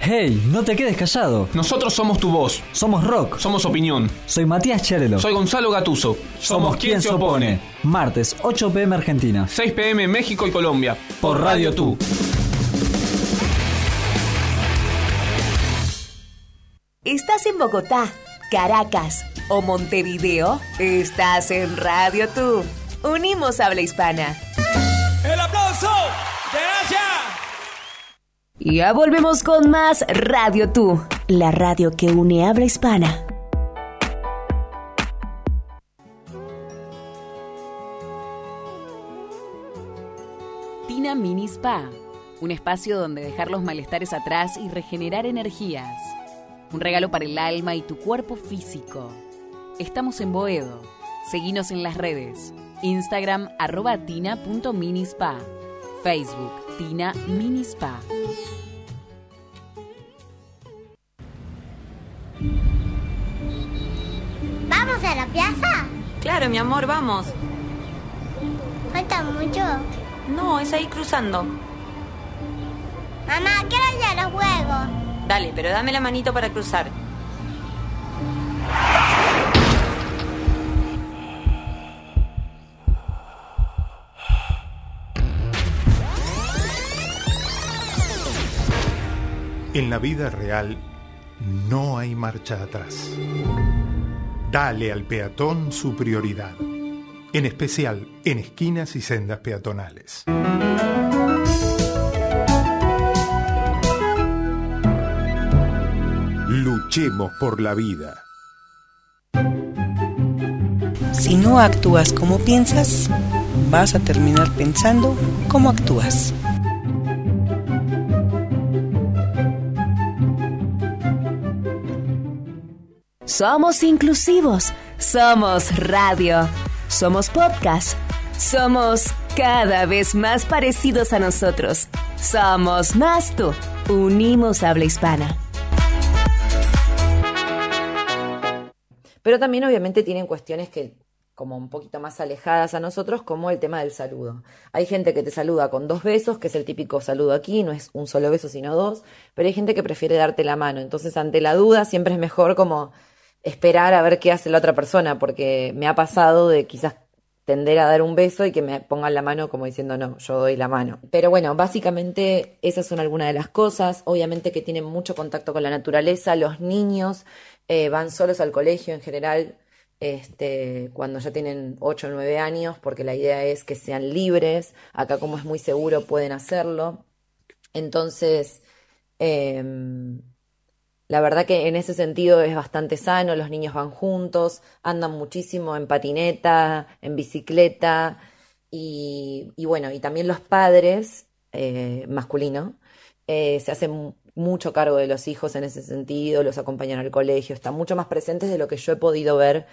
Hey, no te quedes callado. Nosotros somos tu voz. Somos rock. Somos opinión. Soy Matías Cherelo. Soy Gonzalo Gatuso. Somos quien se opone. Martes, 8 pm Argentina. 6 pm México y Colombia. Por Radio Tú. ¿Estás en Bogotá, Caracas o Montevideo? Estás en Radio Tú. Unimos habla hispana. ¡El aplauso! Ya volvemos con más Radio Tú, la radio que une habla hispana. Tina Mini Spa, un espacio donde dejar los malestares atrás y regenerar energías. Un regalo para el alma y tu cuerpo físico. Estamos en Boedo. Seguinos en las redes. Instagram arroba tina.minispa. Facebook Mini Spa. ¿Vamos a la plaza? Claro, mi amor, vamos. ¿Falta mucho? No, es ahí cruzando. Mamá, quiero ir a los juegos. Dale, pero dame la manito para cruzar. En la vida real no hay marcha atrás. Dale al peatón su prioridad, en especial en esquinas y sendas peatonales. Luchemos por la vida. Si no actúas como piensas, vas a terminar pensando como actúas. Somos inclusivos, somos radio, somos podcast, somos cada vez más parecidos a nosotros. Somos más tú. Unimos habla hispana. Pero también obviamente tienen cuestiones que como un poquito más alejadas a nosotros, como el tema del saludo. Hay gente que te saluda con dos besos, que es el típico saludo aquí, no es un solo beso, sino dos, pero hay gente que prefiere darte la mano. Entonces, ante la duda, siempre es mejor como esperar a ver qué hace la otra persona, porque me ha pasado de quizás tender a dar un beso y que me pongan la mano como diciendo no, yo doy la mano. Pero bueno, básicamente esas son algunas de las cosas. Obviamente que tienen mucho contacto con la naturaleza. Los niños eh, van solos al colegio en general este, cuando ya tienen 8 o 9 años, porque la idea es que sean libres. Acá como es muy seguro pueden hacerlo. Entonces, em, la verdad que en ese sentido es bastante sano, los niños van juntos, andan muchísimo en patineta, en bicicleta y, bueno, y también los padres eh, masculinos eh, se hacen mucho cargo de los hijos en ese sentido, los acompañan al colegio, están mucho más presentes de lo que yo he podido ver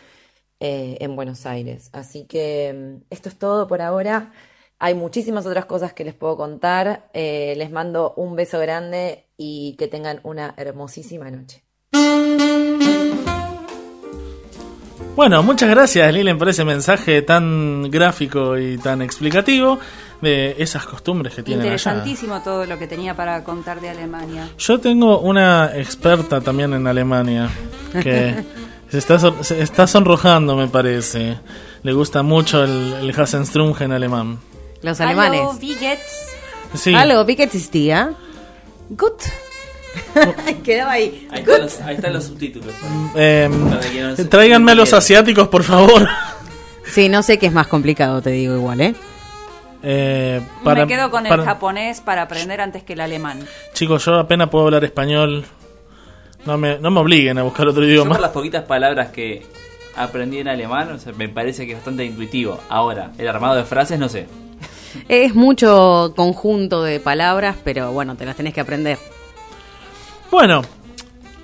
eh, en Buenos Aires. Así que mm, esto es todo por ahora. Hay muchísimas otras cosas que les puedo contar. Eh, les mando un beso grande y que tengan una hermosísima noche. Bueno, muchas gracias Lilen por ese mensaje tan gráfico y tan explicativo de esas costumbres que tienen allá. Interesantísimo todo lo que tenía para contar de Alemania. Yo tengo una experta también en Alemania que se está, se está sonrojando, me parece. Le gusta mucho el, el Hassenstrumge en alemán. Los alemanes. Hallo, wie geht's? Sí. Algo, vi que existía. Gut. Quedaba ahí. Ahí están, los, ahí están los subtítulos. Eh, no se- tráiganme a los asiáticos, por favor. Sí, no sé qué es más complicado, te digo igual, ¿eh? Eh, para- Me quedo con para- el japonés para aprender antes que el alemán. Chicos, yo apenas puedo hablar español. No me, no me obliguen a buscar otro Yo idioma. por las poquitas palabras que aprendí en alemán, o sea, me parece que es bastante intuitivo. Ahora, el armado de frases, no sé. Es mucho conjunto de palabras, pero bueno, te las tenés que aprender. Bueno,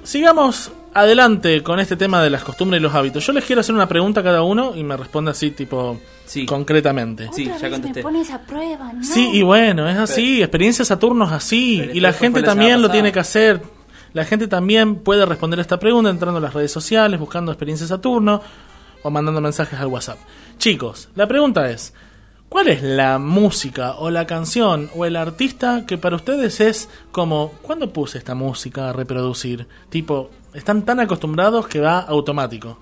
sigamos adelante con este tema de las costumbres y los hábitos. Yo les quiero hacer una pregunta a cada uno y me responde así, tipo, concretamente. Sí, ya contesté. pones a prueba, ¿no? Sí, y bueno, es así. Experiencia Saturno es así. Pero Y la gente también lo tiene que hacer. La gente también puede responder a esta pregunta entrando a las redes sociales, buscando Experiencia Saturno o mandando mensajes al WhatsApp. Chicos, la pregunta es: ¿Cuál es la música o la canción o el artista que para ustedes es como, ¿cuándo puse esta música a reproducir? Tipo, están tan acostumbrados que va automático.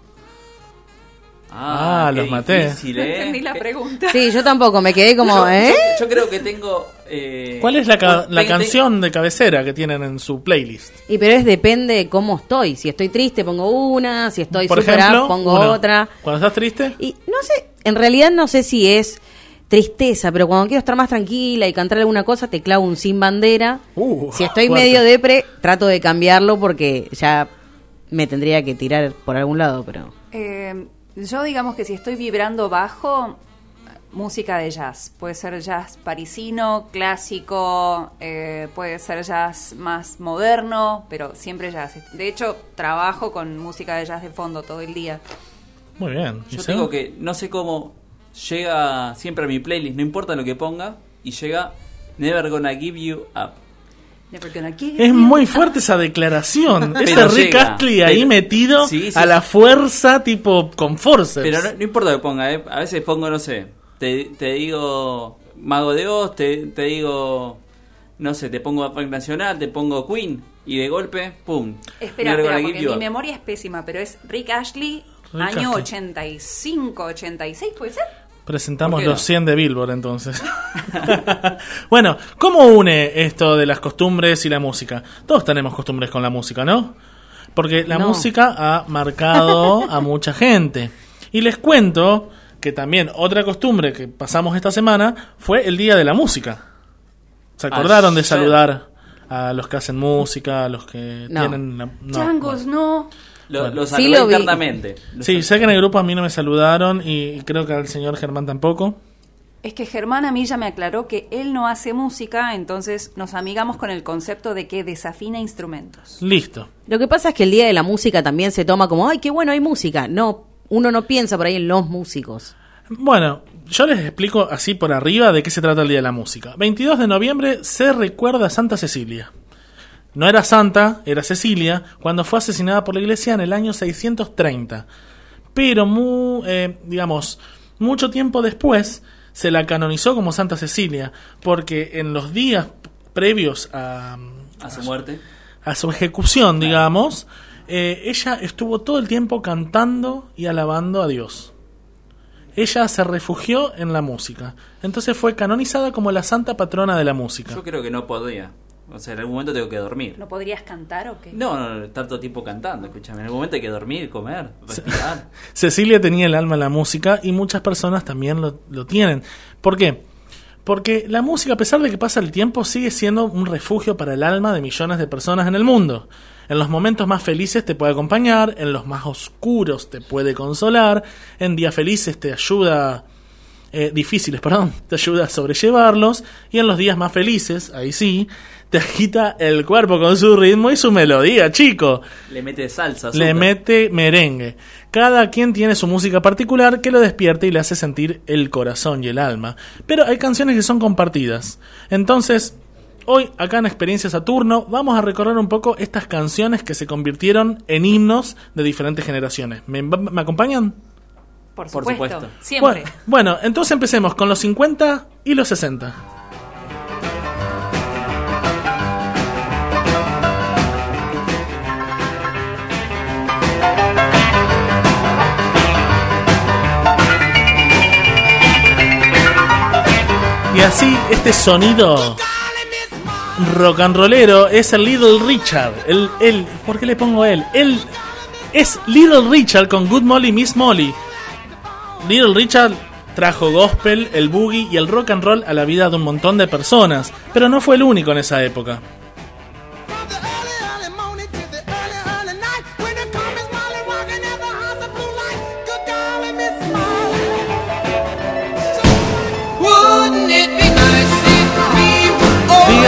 Ah, qué los maté. difícil, No ¿eh? entendí la pregunta. Sí, yo tampoco, me quedé como, Yo- ¿eh? Yo, yo creo que tengo. eh, ¿Cuál es la, ca- canción de cabecera que tienen en su playlist? Y pero es depende de cómo estoy. Si estoy triste pongo una, si estoy Por super ejemplo, up pongo otra. Cuando estás triste, Y no sé, en realidad no sé si es tristeza, pero cuando quiero estar más tranquila y cantar alguna cosa, te clavo un sin bandera. Uh, si estoy fuerte. medio depre, trato de cambiarlo porque ya me tendría que tirar por algún lado, pero... Eh, yo digamos que si estoy vibrando bajo, música de jazz. Puede ser jazz parisino, clásico, eh, puede ser jazz más moderno, pero siempre jazz. De hecho, trabajo con música de jazz de fondo todo el día. muy bien. ¿Y Yo tengo que. No sé cómo. Llega siempre a mi playlist, no importa lo que ponga. Y llega. Never gonna give you up. Never gonna give Es muy fuerte esa declaración. Ese Rick llega. Astley ahí Pero- metido Sí, sí, a sí. la fuerza, tipo con forceps. Pero no, no importa lo que ponga, ¿eh? A veces pongo, no sé. Te, te digo Mago de Oz, te, te digo. No sé, te pongo Funk Nacional, te pongo Queen. Y de golpe, ¡pum! Espera, espera, porque mi up. memoria es pésima, pero es Rick Ashley, Rick año Astley. 85, 86, ¿puede ser? Presentamos los 100 de Billboard entonces. bueno, ¿cómo une esto de las costumbres y la música? Todos tenemos costumbres con la música, ¿no? Porque la No. música ha marcado a mucha gente. Y les cuento que también otra costumbre que pasamos esta semana fue el Día de la Música. ¿Se acordaron de saludar a los que hacen música, a los que No. tienen... la- no, Changos, no. Lo, Bueno. lo Sí lo internamente. Lo Sí, sé que en el grupo a mí no me saludaron y creo que al señor Germán tampoco. Es que Germán a mí ya me aclaró que él no hace música, entonces nos amigamos con el concepto de que desafina instrumentos. Listo. Lo que pasa es que el Día de la Música también se toma como, ay, qué bueno, hay música. No, uno no piensa por ahí en los músicos. Bueno, yo les explico así por arriba de qué se trata el Día de la Música. 22 de noviembre se recuerda a Santa Cecilia. No era santa, era Cecilia, cuando fue asesinada por la iglesia en el año 630. Pero, mu- eh, digamos, mucho tiempo después se la canonizó como Santa Cecilia, porque en los días previos a, A su muerte. a su ejecución, digamos, eh, ella estuvo todo el tiempo cantando y alabando a Dios. Ella se refugió en la música. Entonces fue canonizada como la santa patrona de la música. Yo creo que no podría. O sea, en algún momento tengo que dormir. ¿No podrías cantar o qué? No, no, no, estar todo tiempo cantando, escúchame. En algún momento hay que dormir, comer, respirar. Cecilia tenía el alma en la música y muchas personas también lo, lo tienen. ¿Por qué? Porque la música, a pesar de que pasa el tiempo, sigue siendo un refugio para el alma de millones de personas en el mundo. En los momentos más felices te puede acompañar, en los más oscuros te puede consolar, en días felices te ayuda, eh, difíciles, perdón, te ayuda a sobrellevarlos, y en los días más felices, ahí sí, te agita el cuerpo con su ritmo y su melodía, chico. Le mete salsa, Le azúcar. mete merengue. Cada quien tiene su música particular que lo despierta y le hace sentir el corazón y el alma. Pero hay canciones que son compartidas. Entonces, hoy acá en Experiencia Saturno vamos a recorrer un poco estas canciones que se convirtieron en himnos de diferentes generaciones. ¿Me, me acompañan? Por Por supuesto, supuesto. siempre. Bueno, bueno, entonces empecemos con los 50 y los 60. Y así, este sonido rock and rollero es el Little Richard. El, el, ¿Por qué le pongo él? Él es Little Richard con Good Molly, Miss Molly. Little Richard trajo gospel, el boogie y el rock and roll a la vida de un montón de personas, pero no fue el único en esa época.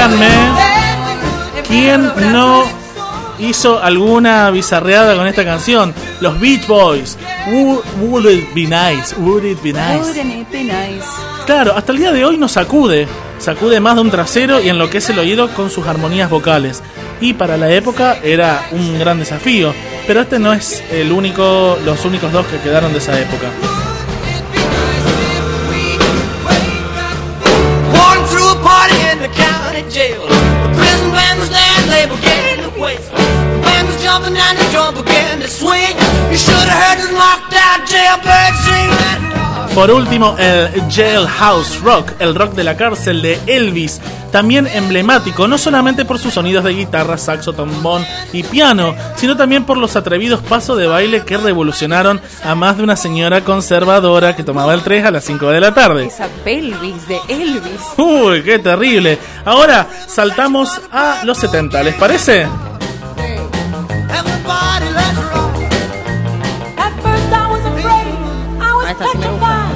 Díganme quién no hizo alguna bizarreada con esta canción. Los Beach Boys. Would, would it be nice? Would it be nice? Wouldn't it be nice? Claro, hasta el día de hoy nos sacude. Sacude más de un trasero y enloquece el oído con sus armonías vocales. Y para la época era un gran desafío. Pero este no es el único, los únicos dos que quedaron de esa época. County jail. The prison band was there and they began to wail. The band was jumping and the drum began to swing. You should have heard the knocked out jailbird sing that. Por último, el Jailhouse Rock, el rock de la cárcel de Elvis, también emblemático no solamente por sus sonidos de guitarra, saxo, trombón y piano, sino también por los atrevidos pasos de baile que revolucionaron a más de una señora conservadora que tomaba el 3 a las 5 de la tarde. Esa pelvis de Elvis. Uy, qué terrible. Ahora saltamos a los 70, ¿les parece?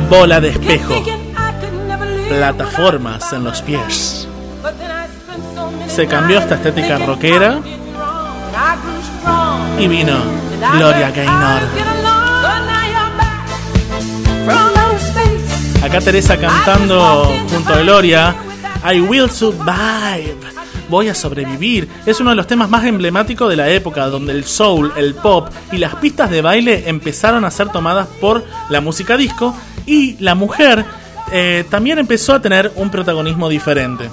Bola de espejo. Plataformas en los pies. Se cambió esta estética rockera y vino Gloria Gaynor. Acá Teresa cantando junto a Gloria I Will Survive. Voy a sobrevivir. Es uno de los temas más emblemáticos de la época, donde el soul, el pop y las pistas de baile empezaron a ser tomadas por la música disco y la mujer eh, también empezó a tener un protagonismo diferente.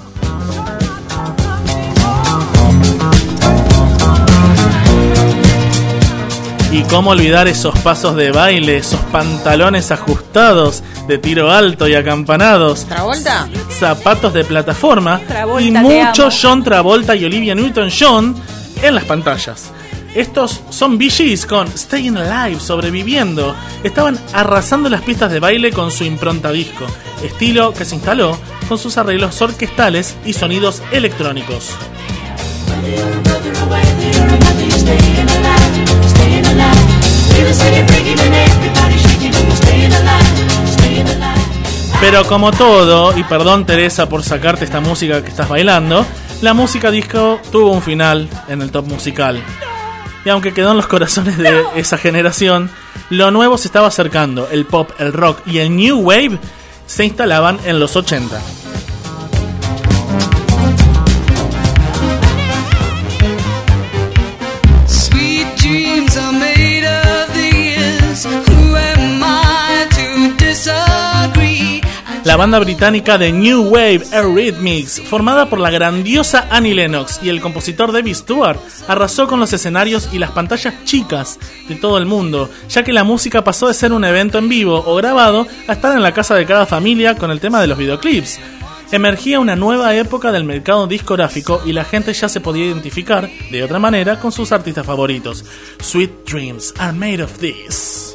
Y cómo olvidar esos pasos de baile, esos pantalones ajustados de tiro alto y acampanados. ¿Travolta? Zapatos de plataforma Travolta, y mucho. John Travolta y Olivia Newton-John en las pantallas. Estos son Gees con Staying Alive, sobreviviendo. Estaban arrasando las pistas de baile con su impronta disco, estilo que se instaló con sus arreglos orquestales y sonidos electrónicos. Pero como todo, y perdón Teresa por sacarte esta música que estás bailando, la música disco tuvo un final en el top musical. Y aunque quedó en los corazones de esa generación, lo nuevo se estaba acercando. El pop, el rock y el new wave se instalaban en los 80. La banda británica de New Wave Eurythmics, formada por la grandiosa Annie Lennox y el compositor David Stewart, arrasó con los escenarios y las pantallas chicas de todo el mundo, ya que la música pasó de ser un evento en vivo o grabado a estar en la casa de cada familia con el tema de los videoclips. Emergía una nueva época del mercado discográfico y la gente ya se podía identificar de otra manera con sus artistas favoritos. Sweet Dreams are made of this.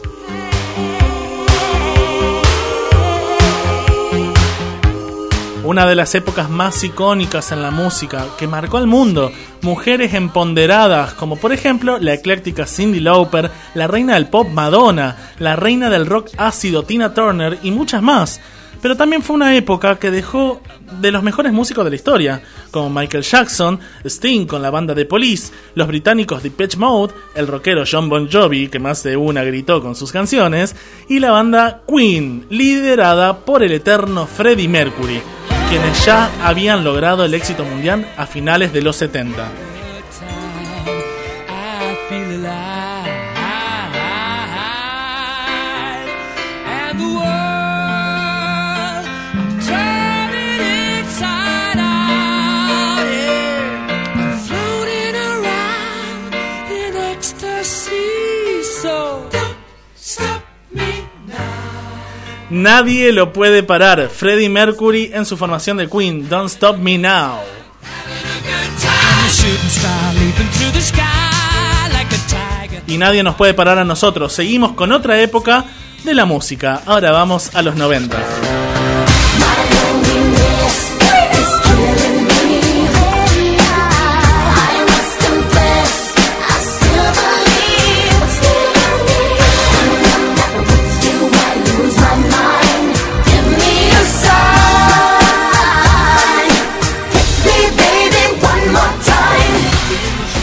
Una de las épocas más icónicas en la música que marcó al mundo, mujeres empoderadas como por ejemplo la ecléctica Cindy Lauper, la reina del pop Madonna, la reina del rock ácido Tina Turner y muchas más. Pero también fue una época que dejó de los mejores músicos de la historia, como Michael Jackson, Sting con la banda de Police, los británicos Depeche Mode, el rockero John Bon Jovi, que más de una gritó con sus canciones, y la banda Queen, liderada por el eterno Freddie Mercury, quienes ya habían logrado el éxito mundial a finales de los 70. Nadie lo puede parar. Freddie Mercury en su formación de Queen, Don't Stop Me Now. Y nadie nos puede parar a nosotros. Seguimos con otra época de la música. Ahora vamos a los 90.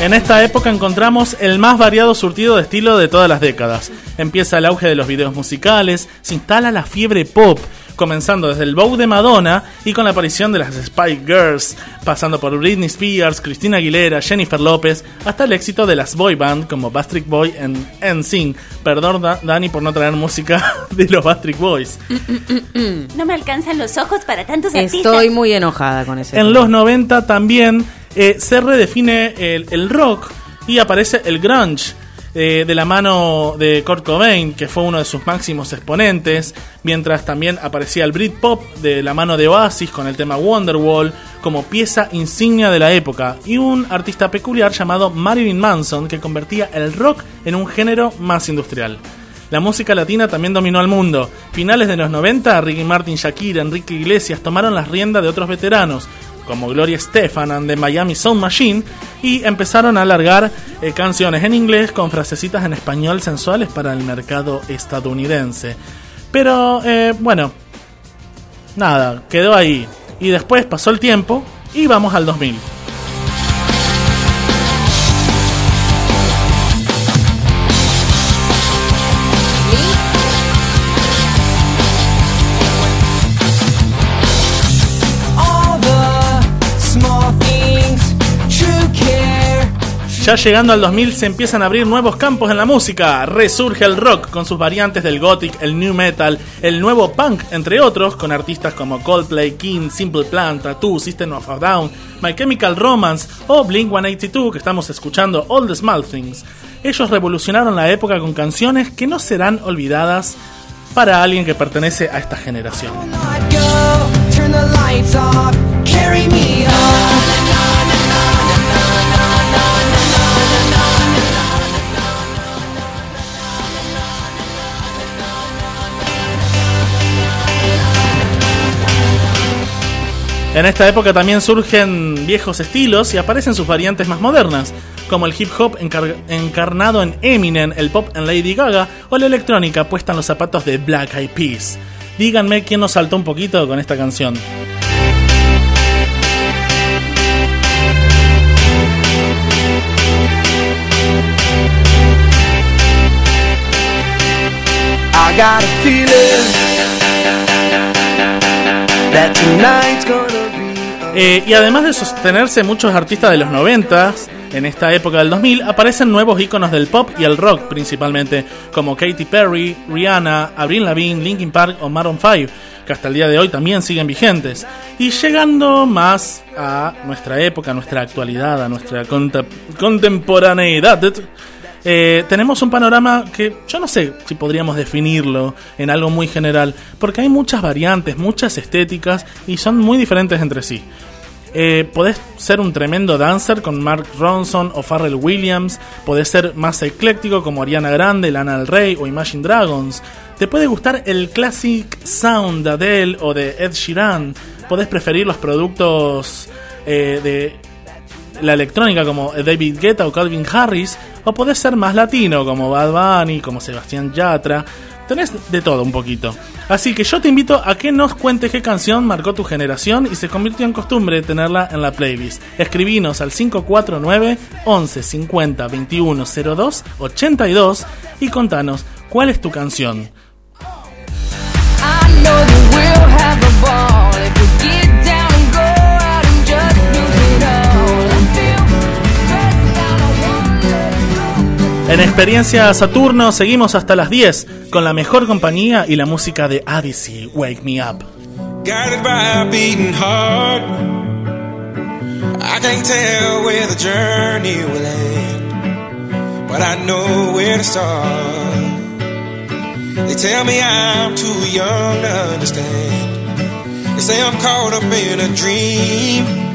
En esta época encontramos el más variado surtido de estilo de todas las décadas. Empieza el auge de los videos musicales, se instala la fiebre pop, comenzando desde el Bow de Madonna y con la aparición de las Spike Girls, pasando por Britney Spears, Christina Aguilera, Jennifer López, hasta el éxito de las boy band como Bastric Boy en NSYNC. Perdón, Da- Dani, por no traer música de los Bastric Boys. No me alcanzan los ojos para tantos artistas. Estoy muy enojada con ese. En los 90 también eh, se redefine el, el rock y aparece el grunge. eh, de la mano de Kurt Cobain, que fue uno de sus máximos exponentes, mientras también aparecía el Britpop de la mano de Oasis con el tema Wonderwall como pieza insignia de la época, y un artista peculiar llamado Marilyn Manson que convertía el rock en un género más industrial. La música latina también dominó al mundo. Finales de los 90, Ricky Martin, Shakira, Enrique Iglesias tomaron las riendas de otros veteranos, como Gloria Estefan and the Miami Sound Machine, y empezaron a alargar eh, canciones en inglés con frasecitas en español sensuales para el mercado estadounidense. Pero, eh, bueno, nada, quedó ahí. Y después pasó el tiempo y vamos al 2000. Ya llegando al 2000 se empiezan a abrir nuevos campos en la música. Resurge el rock con sus variantes del gothic, el new metal, el nuevo punk, entre otros, con artistas como Coldplay, King, Simple Plan, Tattoo, System of a Down, My Chemical Romance o Blink 182 que estamos escuchando All the Small Things. Ellos revolucionaron la época con canciones que no serán olvidadas para alguien que pertenece a esta generación. En esta época también surgen viejos estilos y aparecen sus variantes más modernas, como el hip hop encar- encarnado en Eminem, el pop en Lady Gaga o la electrónica puesta en los zapatos de Black Eyed Peas. Díganme quién nos saltó un poquito con esta canción. Eh, y además de sostenerse muchos artistas de los 90, en esta época del 2000 aparecen nuevos íconos del pop y el rock principalmente, como Katy Perry, Rihanna, Avril Lavigne, Linkin Park o Maroon 5, que hasta el día de hoy también siguen vigentes. Y llegando más a nuestra época, a nuestra actualidad, a nuestra contemporaneidad, eh, tenemos un panorama que yo no sé si podríamos definirlo en algo muy general, porque hay muchas variantes, muchas estéticas y son muy diferentes entre sí. Eh, podés ser un tremendo dancer con Mark Ronson o Pharrell Williams, podés ser más ecléctico como Ariana Grande, Lana Del Rey o Imagine Dragons. Te puede gustar el classic sound de Adele o de Ed Sheeran, podés preferir los productos eh, de la electrónica como David Guetta o Calvin Harris, o podés ser más latino como Bad Bunny, como Sebastián Yatra. Tenés de todo un poquito. Así que yo te invito a que nos cuentes qué canción marcó tu generación y se convirtió en costumbre tenerla en la playlist. Escribinos al 549 11 50 21 02 82 y contanos cuál es tu canción. I know En Experiencia Saturno seguimos hasta las 10 con la mejor compañía y la música de Odyssey, Wake Me Up. Guided by a beating heart. I can't tell where the journey will end, but I know where to start. They tell me I'm too young to understand. They say I'm caught up in a dream.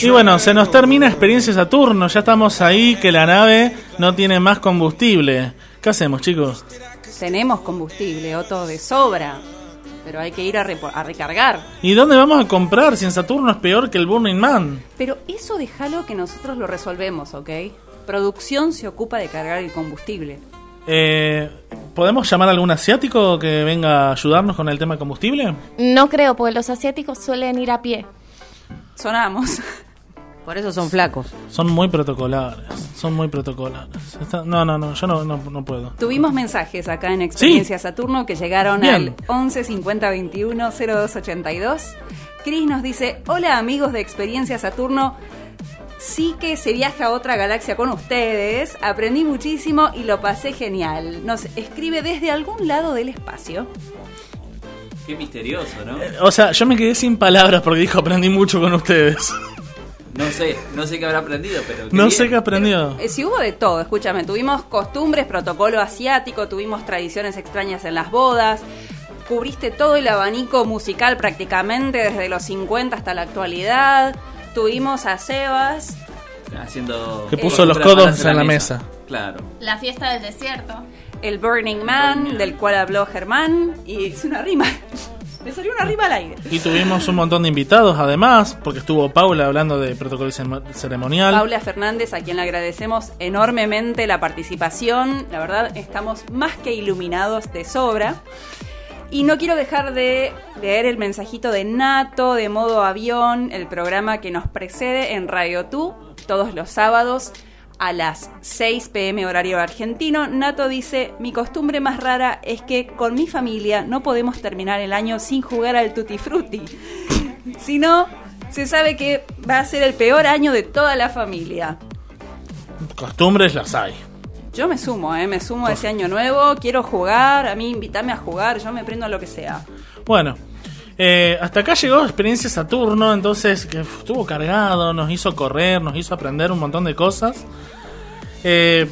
Y bueno, se nos termina Experiencia Saturno. Ya estamos ahí que la nave no tiene más combustible. ¿Qué hacemos, chicos? Tenemos combustible, Otto, de sobra. Pero hay que ir a recargar. ¿Y dónde vamos a comprar si en Saturno es peor que el Burning Man? Pero eso déjalo que nosotros lo resolvemos, ¿ok? Producción se ocupa de cargar el combustible. Eh, ¿Podemos llamar a algún asiático que venga a ayudarnos con el tema de combustible? No creo, porque los asiáticos suelen ir a pie. Sonamos. Por eso son flacos. Son muy protocolares. Son muy protocolares. Está- no, no, no, yo no, no, no puedo. Tuvimos mensajes acá en Experiencia Saturno que llegaron Bien. al 11 50 21 02 82. Cris nos dice: Hola amigos de Experiencia Saturno. Sí que se viaja a otra galaxia con ustedes. Aprendí muchísimo y lo pasé genial. Nos escribe desde algún lado del espacio. Qué misterioso, ¿no? O sea, yo me quedé sin palabras porque dijo aprendí mucho con ustedes. No sé, no sé qué habrá aprendido, pero. No bien. sé qué aprendió. Eh, sí hubo de todo, escúchame. Tuvimos costumbres, protocolo asiático, tuvimos tradiciones extrañas en las bodas. Cubriste todo el abanico musical prácticamente desde los 50 hasta la actualidad. Tuvimos a Sebas. Haciendo. Que puso los codos en la mesa. Claro. La fiesta del desierto. El Burning Man, del cual habló Germán. Y es una rima. Le salió una rima al aire. Y tuvimos un montón de invitados además, porque estuvo Paula hablando de protocolo ceremonial. Paula Fernández, a quien le agradecemos enormemente la participación. La verdad, estamos más que iluminados de sobra. Y no quiero dejar de leer el mensajito de Nato, de modo avión, el programa que nos precede en Radio Tú, todos los sábados a las 6 pm horario argentino. Nato dice, mi costumbre más rara es que con mi familia no podemos terminar el año sin jugar al Tutti Frutti. Si no, se sabe que va a ser el peor año de toda la familia. Costumbres las hay. Yo me sumo, ¿eh? me sumo a ese año nuevo, quiero jugar, a mí invítame a jugar, yo me prendo a lo que sea. Bueno, eh, hasta acá llegó Experiencia Saturno, entonces que estuvo cargado, nos hizo correr, nos hizo aprender un montón de cosas. Eh,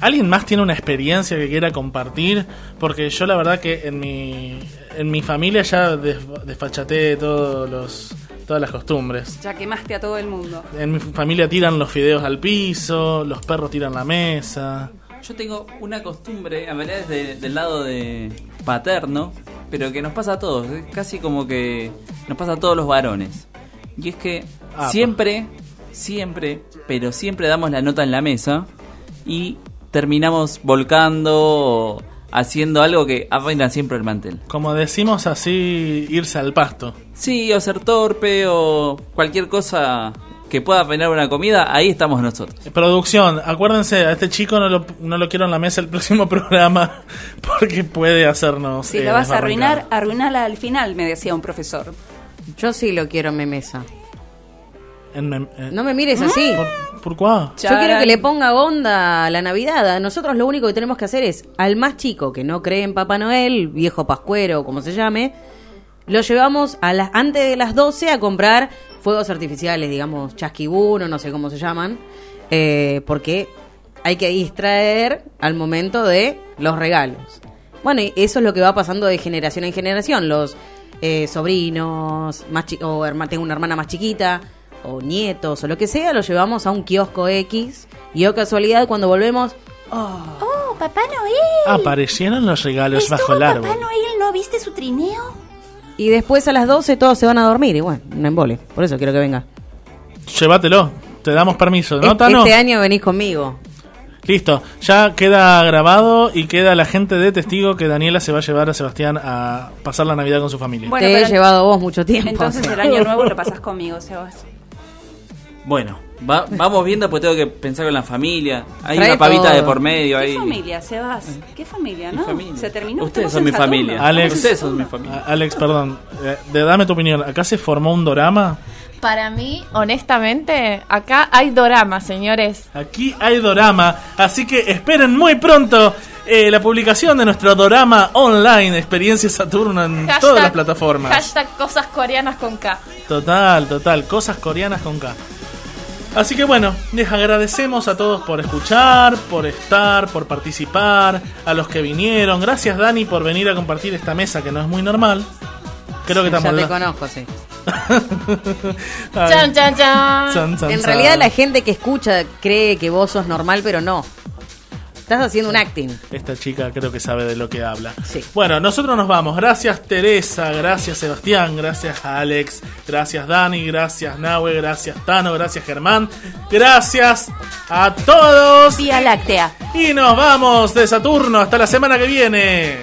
¿Alguien más tiene una experiencia que quiera compartir? Porque yo la verdad que en mi, en mi familia ya des- desfachaté todos los, todas las costumbres. Ya quemaste a todo el mundo. En mi familia tiran los fideos al piso, los perros tiran la mesa. Yo tengo una costumbre, en realidad es de- del lado de paterno, pero que nos pasa a todos, es casi como que nos pasa a todos los varones. Y es que Ah, siempre, siempre, pero siempre damos la nota en la mesa y terminamos volcando o haciendo algo que arruina siempre el mantel. Como decimos así, irse al pasto. Sí, o ser torpe o cualquier cosa que pueda arruinar una comida, ahí estamos nosotros. Producción, acuérdense, a este chico no lo, no lo quiero en la mesa el próximo programa porque puede hacernos. Si eh, la vas a arruinar, arruinala al final, me decía un profesor. Yo sí lo quiero en mi mesa. En mem- eh, No me mires así. ¿Por, por cuá? Yo quiero que le ponga onda a la Navidad. Nosotros lo único que tenemos que hacer es, al más chico que no cree en Papá Noel, viejo pascuero, como se llame, lo llevamos a las antes de las 12 a comprar fuegos artificiales, digamos, chasquibuno, no sé cómo se llaman, eh, porque hay que distraer al momento de los regalos. Bueno, y eso es lo que va pasando de generación en generación. Los eh, sobrinos, más chi- o herma- tengo una hermana más chiquita, o nietos, o lo que sea, los llevamos a un kiosco X. Y oh casualidad, cuando volvemos, ¡Oh, Papá Noel! Aparecieron los regalos bajo el árbol. ¿Papá Noel no viste su trineo? Y después a las 12 todos se van a dormir. Y bueno, un embole. Por eso quiero que venga. Llévatelo, te damos permiso. ¿No, Este- Tano? este año venís conmigo. Listo, ya queda grabado y queda la gente de testigo que Daniela se va a llevar a Sebastián a pasar la Navidad con su familia. Bueno, Te he pero- llevado vos mucho tiempo. Entonces el año nuevo lo pasas conmigo, Sebas. Bueno, va- vamos viendo, pues tengo que pensar con la familia. Hay Trae una pavita todo. de por medio. ¿Qué Ahí. familia, Sebas? ¿Qué familia, no? Se terminó. Ustedes son mi Saturno. familia. Alex, Ustedes son mi familia. Alex, perdón, eh, de- dame tu opinión. ¿Acá se formó un dorama? Para mí, honestamente, acá hay dorama, señores. Aquí hay dorama, así que esperen muy pronto eh, la publicación de nuestro dorama online, Experiencia Saturno, en Hashtag- todas las plataformas. Hashtag cosas coreanas con K. Total, total, cosas coreanas con K. Así que bueno, les agradecemos a todos por escuchar, por estar, por participar, a los que vinieron. Gracias Dani por venir a compartir esta mesa que no es muy normal. Creo que Ya estamos te conozco, sí. Chan, chan, chan. Chan, chan, En chan. realidad la gente que escucha cree que vos sos normal, pero no. Estás haciendo un acting. Esta chica creo que sabe de lo que habla. Bueno, nosotros nos vamos. Gracias Teresa, gracias Sebastián, gracias a Alex, gracias Dani, gracias Nahue, gracias Tano, gracias Germán. Gracias a todos. Vía Láctea. Y nos vamos de Saturno hasta la semana que viene.